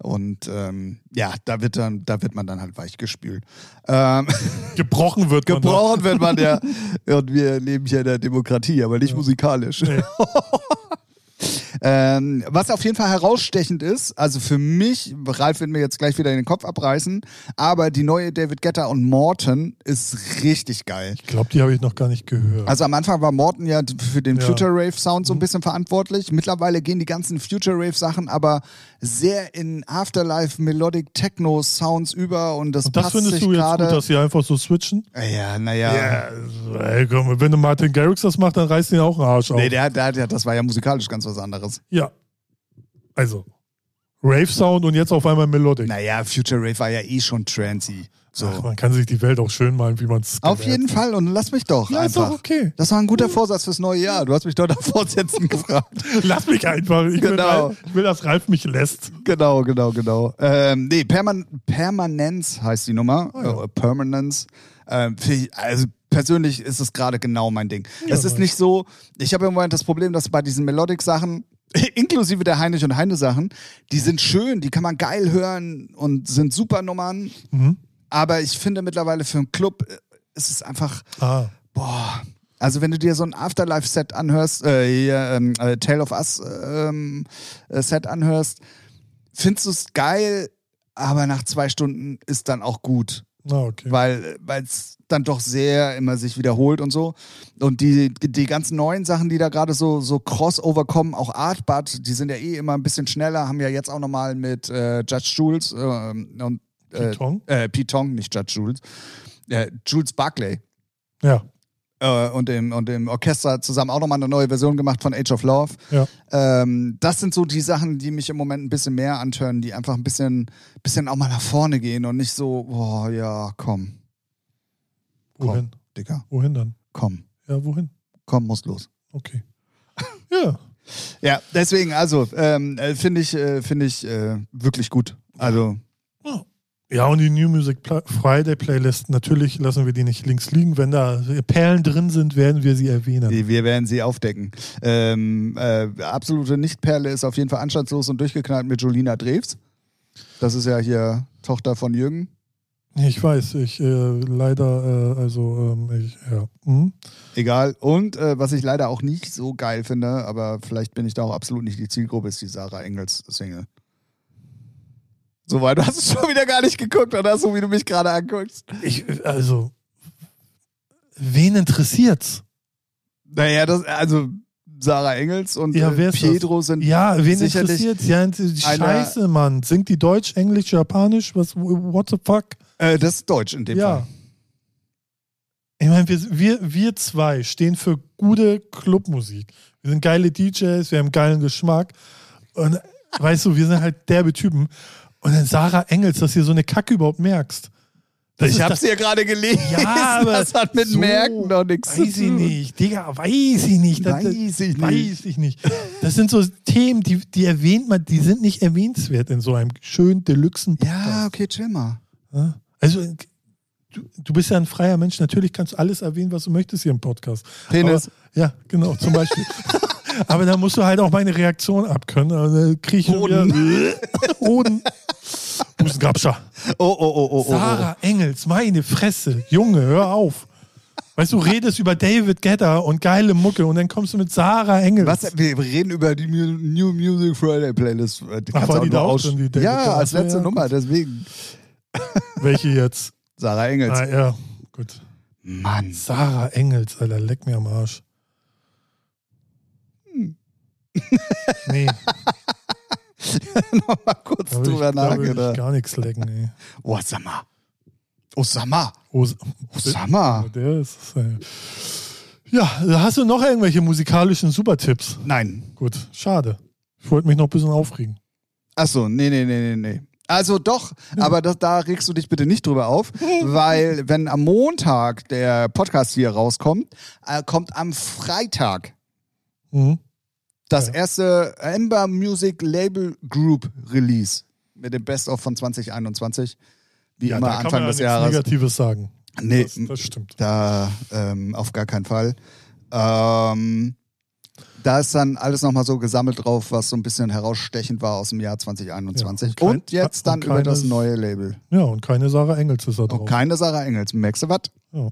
Und ähm, ja, da wird dann, da wird man dann halt weich gespült. Ähm, [laughs] Gebrochen wird man. gebrochen wird man ja. Und wir leben hier in der Demokratie, aber nicht musikalisch. Nee. [laughs] Ähm, was auf jeden Fall herausstechend ist, also für mich, Ralf wird mir jetzt gleich wieder den Kopf abreißen, aber die neue David Guetta und Morton ist richtig geil. Ich glaube, die habe ich noch gar nicht gehört. Also am Anfang war Morton ja für den Ja. Mhm. Future Rave Sound so ein bisschen verantwortlich. Mittlerweile gehen die ganzen Future Rave Sachen aber sehr in Afterlife Melodic Techno Sounds über und das, und das passt findest du jetzt gerade. gut, dass sie einfach so switchen? ja, naja. Ja, ey, komm, wenn du Martin Garrix das macht, dann reißt ihn auch einen Arsch auf. Nee, der, der, der, das war ja musikalisch ganz was anderes. ja. Also, Rave-Sound und jetzt auf einmal Melodic. Naja, Future Rave war ja eh schon trancy. So. Ach, man kann sich die Welt auch schön malen, wie man es Auf jeden Fall und lass mich doch Ja, ist einfach. doch okay. Das war ein guter Vorsatz fürs neue Jahr. Du hast mich doch nach Vorsätzen [laughs] gefragt. Lass mich einfach. Ich, will, Genau. Ralf- ich will, dass Ralf mich lässt. Genau, genau, genau. Ähm, nee, Perman Permanenz heißt die Nummer. Ah, ja. Äh, Permanence. Ähm, also persönlich ist es gerade genau mein Ding. es ist nicht so, ich habe im Moment das Problem, dass bei diesen Melodic-Sachen, [laughs] inklusive der Heinrich und Heine-Sachen, die sind schön, die kann man geil hören und sind super Nummern. Mhm. Aber ich finde mittlerweile für einen Club äh, ist es einfach, Ah, Boah. Also wenn du dir so ein Afterlife-Set anhörst, äh, hier, ähm, äh, Tale of Us ähm, äh, Set anhörst, findest du es geil, aber nach zwei Stunden ist dann auch gut, na okay. weil es dann doch sehr immer sich wiederholt und so. Und die, die ganzen neuen Sachen, die da gerade so, so Crossover kommen, auch Artbud, die sind ja eh immer ein bisschen schneller, haben ja jetzt auch nochmal mit äh, Judge Jules ähm, und äh, Pitong? äh, Tong, nicht Judge Jules, äh, Jules Barclay Ja, äh, und, dem, und dem Orchester zusammen auch nochmal eine neue Version gemacht von Age of Love. ja. Ähm, das sind so die Sachen, die mich im Moment ein bisschen mehr antören, die einfach ein bisschen, bisschen auch mal nach vorne gehen und nicht so, boah, ja, komm, Wohin? Digga, Wohin dann? komm, Ja, wohin? komm, muss los. Okay. [laughs] Ja, Ja, deswegen, also, ähm, äh, finde ich, äh, finde ich äh, wirklich gut. Also, Ja, und die New Music Friday Playlist, natürlich lassen wir die nicht links liegen. Wenn da Perlen drin sind, werden wir sie erwähnen. Wir werden sie aufdecken. Ähm, äh, absolute Nichtperle ist auf jeden Fall anstandslos und durchgeknallt mit Jolina Drews. Das ist ja hier Tochter von Jürgen. Ich weiß, ich äh, leider, äh, also, ähm, ich, ja. Mhm. Egal. Und äh, was ich leider auch nicht so geil finde, aber vielleicht bin ich da auch absolut nicht die Zielgruppe, ist die Sarah Engels Single. So, weil du hast es schon wieder gar nicht geguckt, oder so wie du mich gerade anguckst. Ich, also, wen interessiert's? Naja, das, also Sarah Engels und Ja, äh, das? sind Ja, wen interessiert's? Ja, Scheiße, Mann. Singt die Deutsch, Englisch, Japanisch? Was, what the fuck? Äh, das ist Deutsch in dem ja. Fall. Ich meine, wir, wir, wir zwei stehen für gute Clubmusik. Wir sind geile DJs, wir haben geilen Geschmack. Und weißt du, wir sind halt derbe Typen. Und dann Sarah Engels, dass du so eine Kacke überhaupt merkst. Das Ich hab's hier gerade gelesen. Ja, [laughs] aber das hat mit so Merken noch nichts zu Weiß ich tun. nicht, Digga, weiß ich nicht. Das, Weiß ich nicht. Weiß ich nicht. Das sind so Themen, die, die erwähnt man, die sind nicht erwähnenswert in so einem schönen Deluxen Ja, okay, chill mal. Also, du, du bist ja ein freier Mensch. Natürlich kannst du alles erwähnen, was du möchtest hier im Podcast. Penis. Aber, ja, genau, zum Beispiel. [laughs] Aber da musst du halt auch meine Reaktion abkönnen. Also, krieg ich schon Hoden. [laughs] Hoden. Busengrabscher. Oh, oh, oh, oh, oh. Sarah Engels, meine Fresse. Junge, hör auf. Weißt du, redest über David Guetta und geile Mucke und dann kommst du mit Sarah Engels. Was, wir reden über die New Music Friday Playlist. Die kannst war die da auch drin, die David Ja, als letzte ja, Nummer, deswegen. Welche jetzt? Sarah Engels. Ah, ja, gut. Mann. Sarah Engels, Alter, leck mir am Arsch. Nee, [laughs] Mal kurz da ich, drüber ich nachgedacht. gar nichts lecken, ey. Oh, sag mal. Oh, sag mal. der ist. Äh, ja, hast du noch irgendwelche musikalischen Supertipps? Nein. Gut, schade. Ich wollte mich noch ein bisschen aufregen. Achso, nee, nee, nee, nee, nee. Also doch, aber das, da regst du dich bitte nicht drüber auf, [laughs] weil wenn am Montag der Podcast hier rauskommt, äh, kommt am Freitag Mhm. Das Ja. erste Ember Music Label Group Release mit dem Best of von 2021. Wie Ja, immer da kann Anfang man des Jahres. Negatives sagen. Nee, Das, das stimmt. da ähm, auf gar keinen Fall. Ähm, da ist dann alles nochmal so gesammelt drauf, was so ein bisschen herausstechend war aus dem Jahr 2021. Ja, und und, kein- jetzt dann und über das neue Label. Ja, und keine Sarah Engels ist da drauf. Und keine Sarah Engels. Merkst du was? Ja.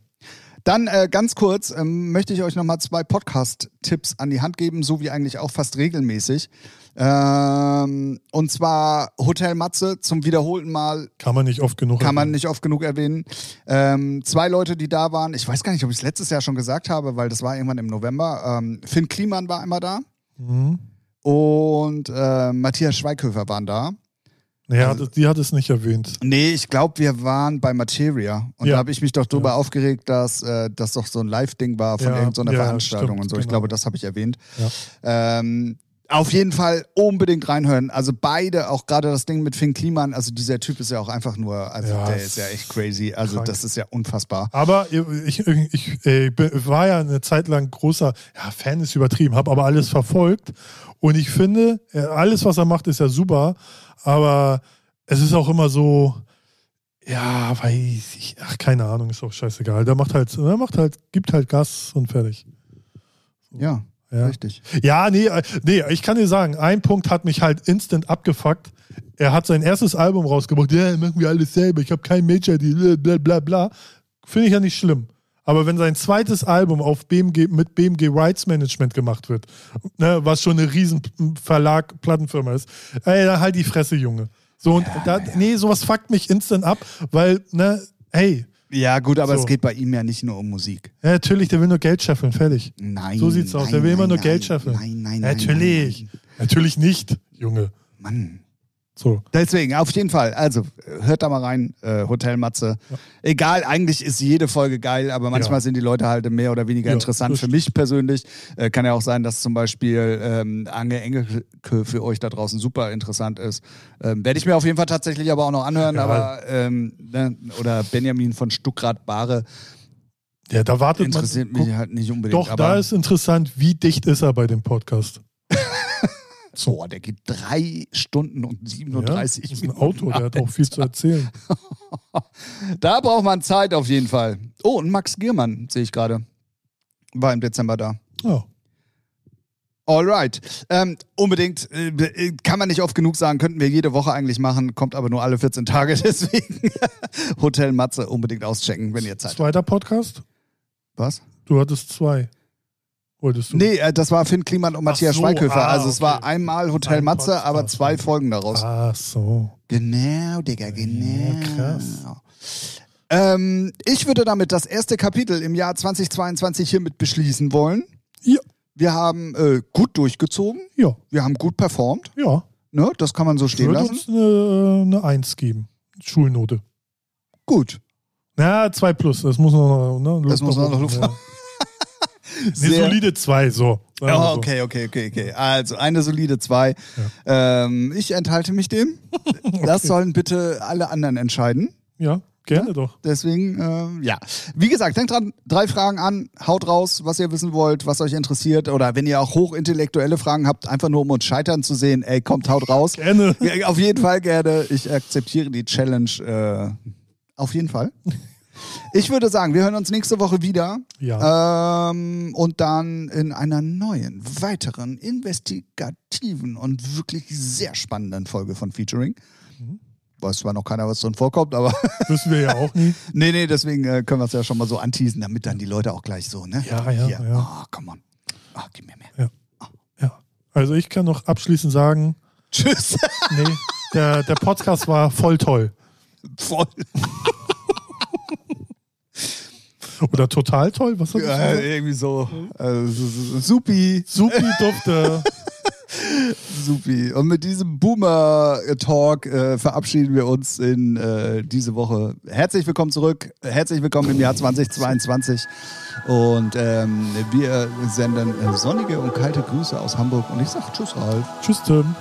Dann äh, ganz kurz ähm, möchte ich euch nochmal zwei Podcast-Tipps an die Hand geben, so wie eigentlich auch fast regelmäßig. Ähm, und zwar Hotel Matze zum wiederholten Mal Kann man nicht oft genug kann man erwähnen. nicht oft genug erwähnen. Ähm, zwei Leute, die da waren, ich weiß gar nicht, ob ich es letztes Jahr schon gesagt habe, weil das war irgendwann im November. Ähm, Finn Kliman war immer da Mhm. und äh, Matthias Schweighöfer waren da. Ja, Also- die hat es nicht erwähnt. Nee, ich glaube, wir waren bei Materia. Und Ja. da habe ich mich doch drüber Ja. aufgeregt, dass äh, das doch so ein Live-Ding war von Ja, irgendeiner ja, Veranstaltung stimmt, und so. Ich genau. glaube, das habe ich erwähnt. Ähm, auf jeden Fall unbedingt reinhören. Also beide, auch gerade das Ding mit Finn Kliman, also dieser Typ ist ja auch einfach nur, also Ja, der ist ja echt crazy. Also krank. das ist ja unfassbar. Aber ich, ich, ich, äh, bin- war ja eine Zeit lang großer, ja, Fan ist übertrieben, habe aber alles verfolgt. Und ich finde, äh, alles, was er macht, ist ja super. Aber es ist auch immer so, ja, weiß ich, ach, keine Ahnung, ist auch scheißegal. Der macht halt, der macht halt, gibt halt Gas und fertig. Ja, Ja. richtig. Ja, nee, äh, nee, ich kann dir sagen, ein Punkt hat mich halt instant abgefuckt. Er hat sein erstes Album rausgebracht, ja, machen wir alles selber, ich habe kein Major, die bla bla bla. Finde ich ja nicht schlimm. Aber wenn sein zweites Album auf BMG, mit BMG Rights Management gemacht wird, ne, was schon eine riesen Verlag, Plattenfirma ist, ey, dann halt die Fresse, Junge. So, und da, nee, sowas fuckt mich instant ab, weil, ne, hey, Ja, gut, aber So. es geht bei ihm ja nicht nur um Musik. ja, natürlich, der will nur Geld scheffeln, fertig. Nein. So sieht's aus. nein, Der will immer nein, nur nein, Geld scheffeln. Nein, nein, nein. Natürlich. Nein, Natürlich nicht, Junge. Mann. So. Deswegen, auf jeden Fall. Also, hört da mal rein, äh, Hotel Matze. Egal, eigentlich ist jede Folge geil, aber manchmal Ja. sind die Leute halt mehr oder weniger Ja, interessant für mich persönlich. Äh, kann ja auch sein, dass zum Beispiel ähm, Ange Engelke für euch da draußen super interessant ist. Ähm, Werde ich mir auf jeden Fall tatsächlich aber auch noch anhören, Ja. aber ähm, ne, oder Benjamin von Stuckrad-Bahre Ja, da wartet man. interessiert mich halt nicht unbedingt. Doch, da ist interessant, wie dicht ist er bei dem Podcast. [laughs] So. Boah, der geht drei Stunden und Ja, 37 das ist ein Minuten. Auto, der hat auch viel zu erzählen. [laughs] Da braucht man Zeit auf jeden Fall. Oh, und Max Giermann sehe ich gerade. War im Dezember da. Ja. Alright. Ähm, unbedingt, äh, kann man nicht oft genug sagen, könnten wir jede Woche eigentlich machen, kommt aber nur alle 14 Tage, [laughs] deswegen Hotel Matze unbedingt auschecken, wenn ihr Zeit habt. Zweiter Podcast? Was? Du hattest zwei. Wolltest du? Nee, äh, das war Finn Kliman und Matthias so, Schweighöfer. ah, also es war okay. einmal Hotel Ein Matze, Podcast. aber zwei Folgen daraus. Ach so. Genau, Digga, genau. krass. Ähm, ich würde damit das erste Kapitel im Jahr 2022 hiermit beschließen wollen. Ja. Wir haben äh, gut durchgezogen, Ja. wir haben gut performt, Ja. ne? das kann man so Ich stehen würde lassen. uns eine, eine Eins geben. Schulnote. Gut. Na, zwei plus. Das muss noch. Ne, Luft Das muss noch oben, Luft ja. Sehr- solide zwei, so. Sagen wir Ja, so. okay, okay, okay, okay. Also eine solide zwei. Ähm, ich enthalte mich dem. [laughs] Das sollen bitte alle anderen entscheiden. Ja, gerne doch. Deswegen, ähm, ja. Wie gesagt, denkt dran, drei Fragen an, haut raus, was ihr wissen wollt, was euch interessiert. Oder wenn ihr auch hochintellektuelle Fragen habt, einfach nur um uns scheitern zu sehen, ey, kommt, haut raus. Gerne. Ja, auf jeden Fall gerne. Ich akzeptiere die Challenge äh, auf jeden Fall. [laughs] Ich würde sagen, wir hören uns nächste Woche wieder. Ja. Ähm, und dann in einer neuen, weiteren, investigativen und wirklich sehr spannenden Folge von Featuring. Mhm. Weiß zwar noch keiner, was drin vorkommt, aber [laughs] Wissen wir ja auch nie. [laughs] nee, nee, deswegen äh, können wir es ja schon mal so anteasen, damit dann die Leute auch gleich so, ne? Ja, ja, Hier. ja. Oh, come on. Oh, gib mir mehr. Ja. Also ich kann noch abschließend sagen, Tschüss. nee, der, der Podcast war voll toll. [laughs] Voll. Oder total toll. Was hat Ja, irgendwie so. Äh, supi. Supi dufte. [laughs] Supi. Und mit diesem Boomer-Talk äh, verabschieden wir uns in äh, diese Woche. Herzlich willkommen zurück. Herzlich willkommen im Jahr 2022. Und ähm, wir senden äh, sonnige und kalte Grüße aus Hamburg. Und ich sage Tschüss, Ralf. Tschüss, Tim.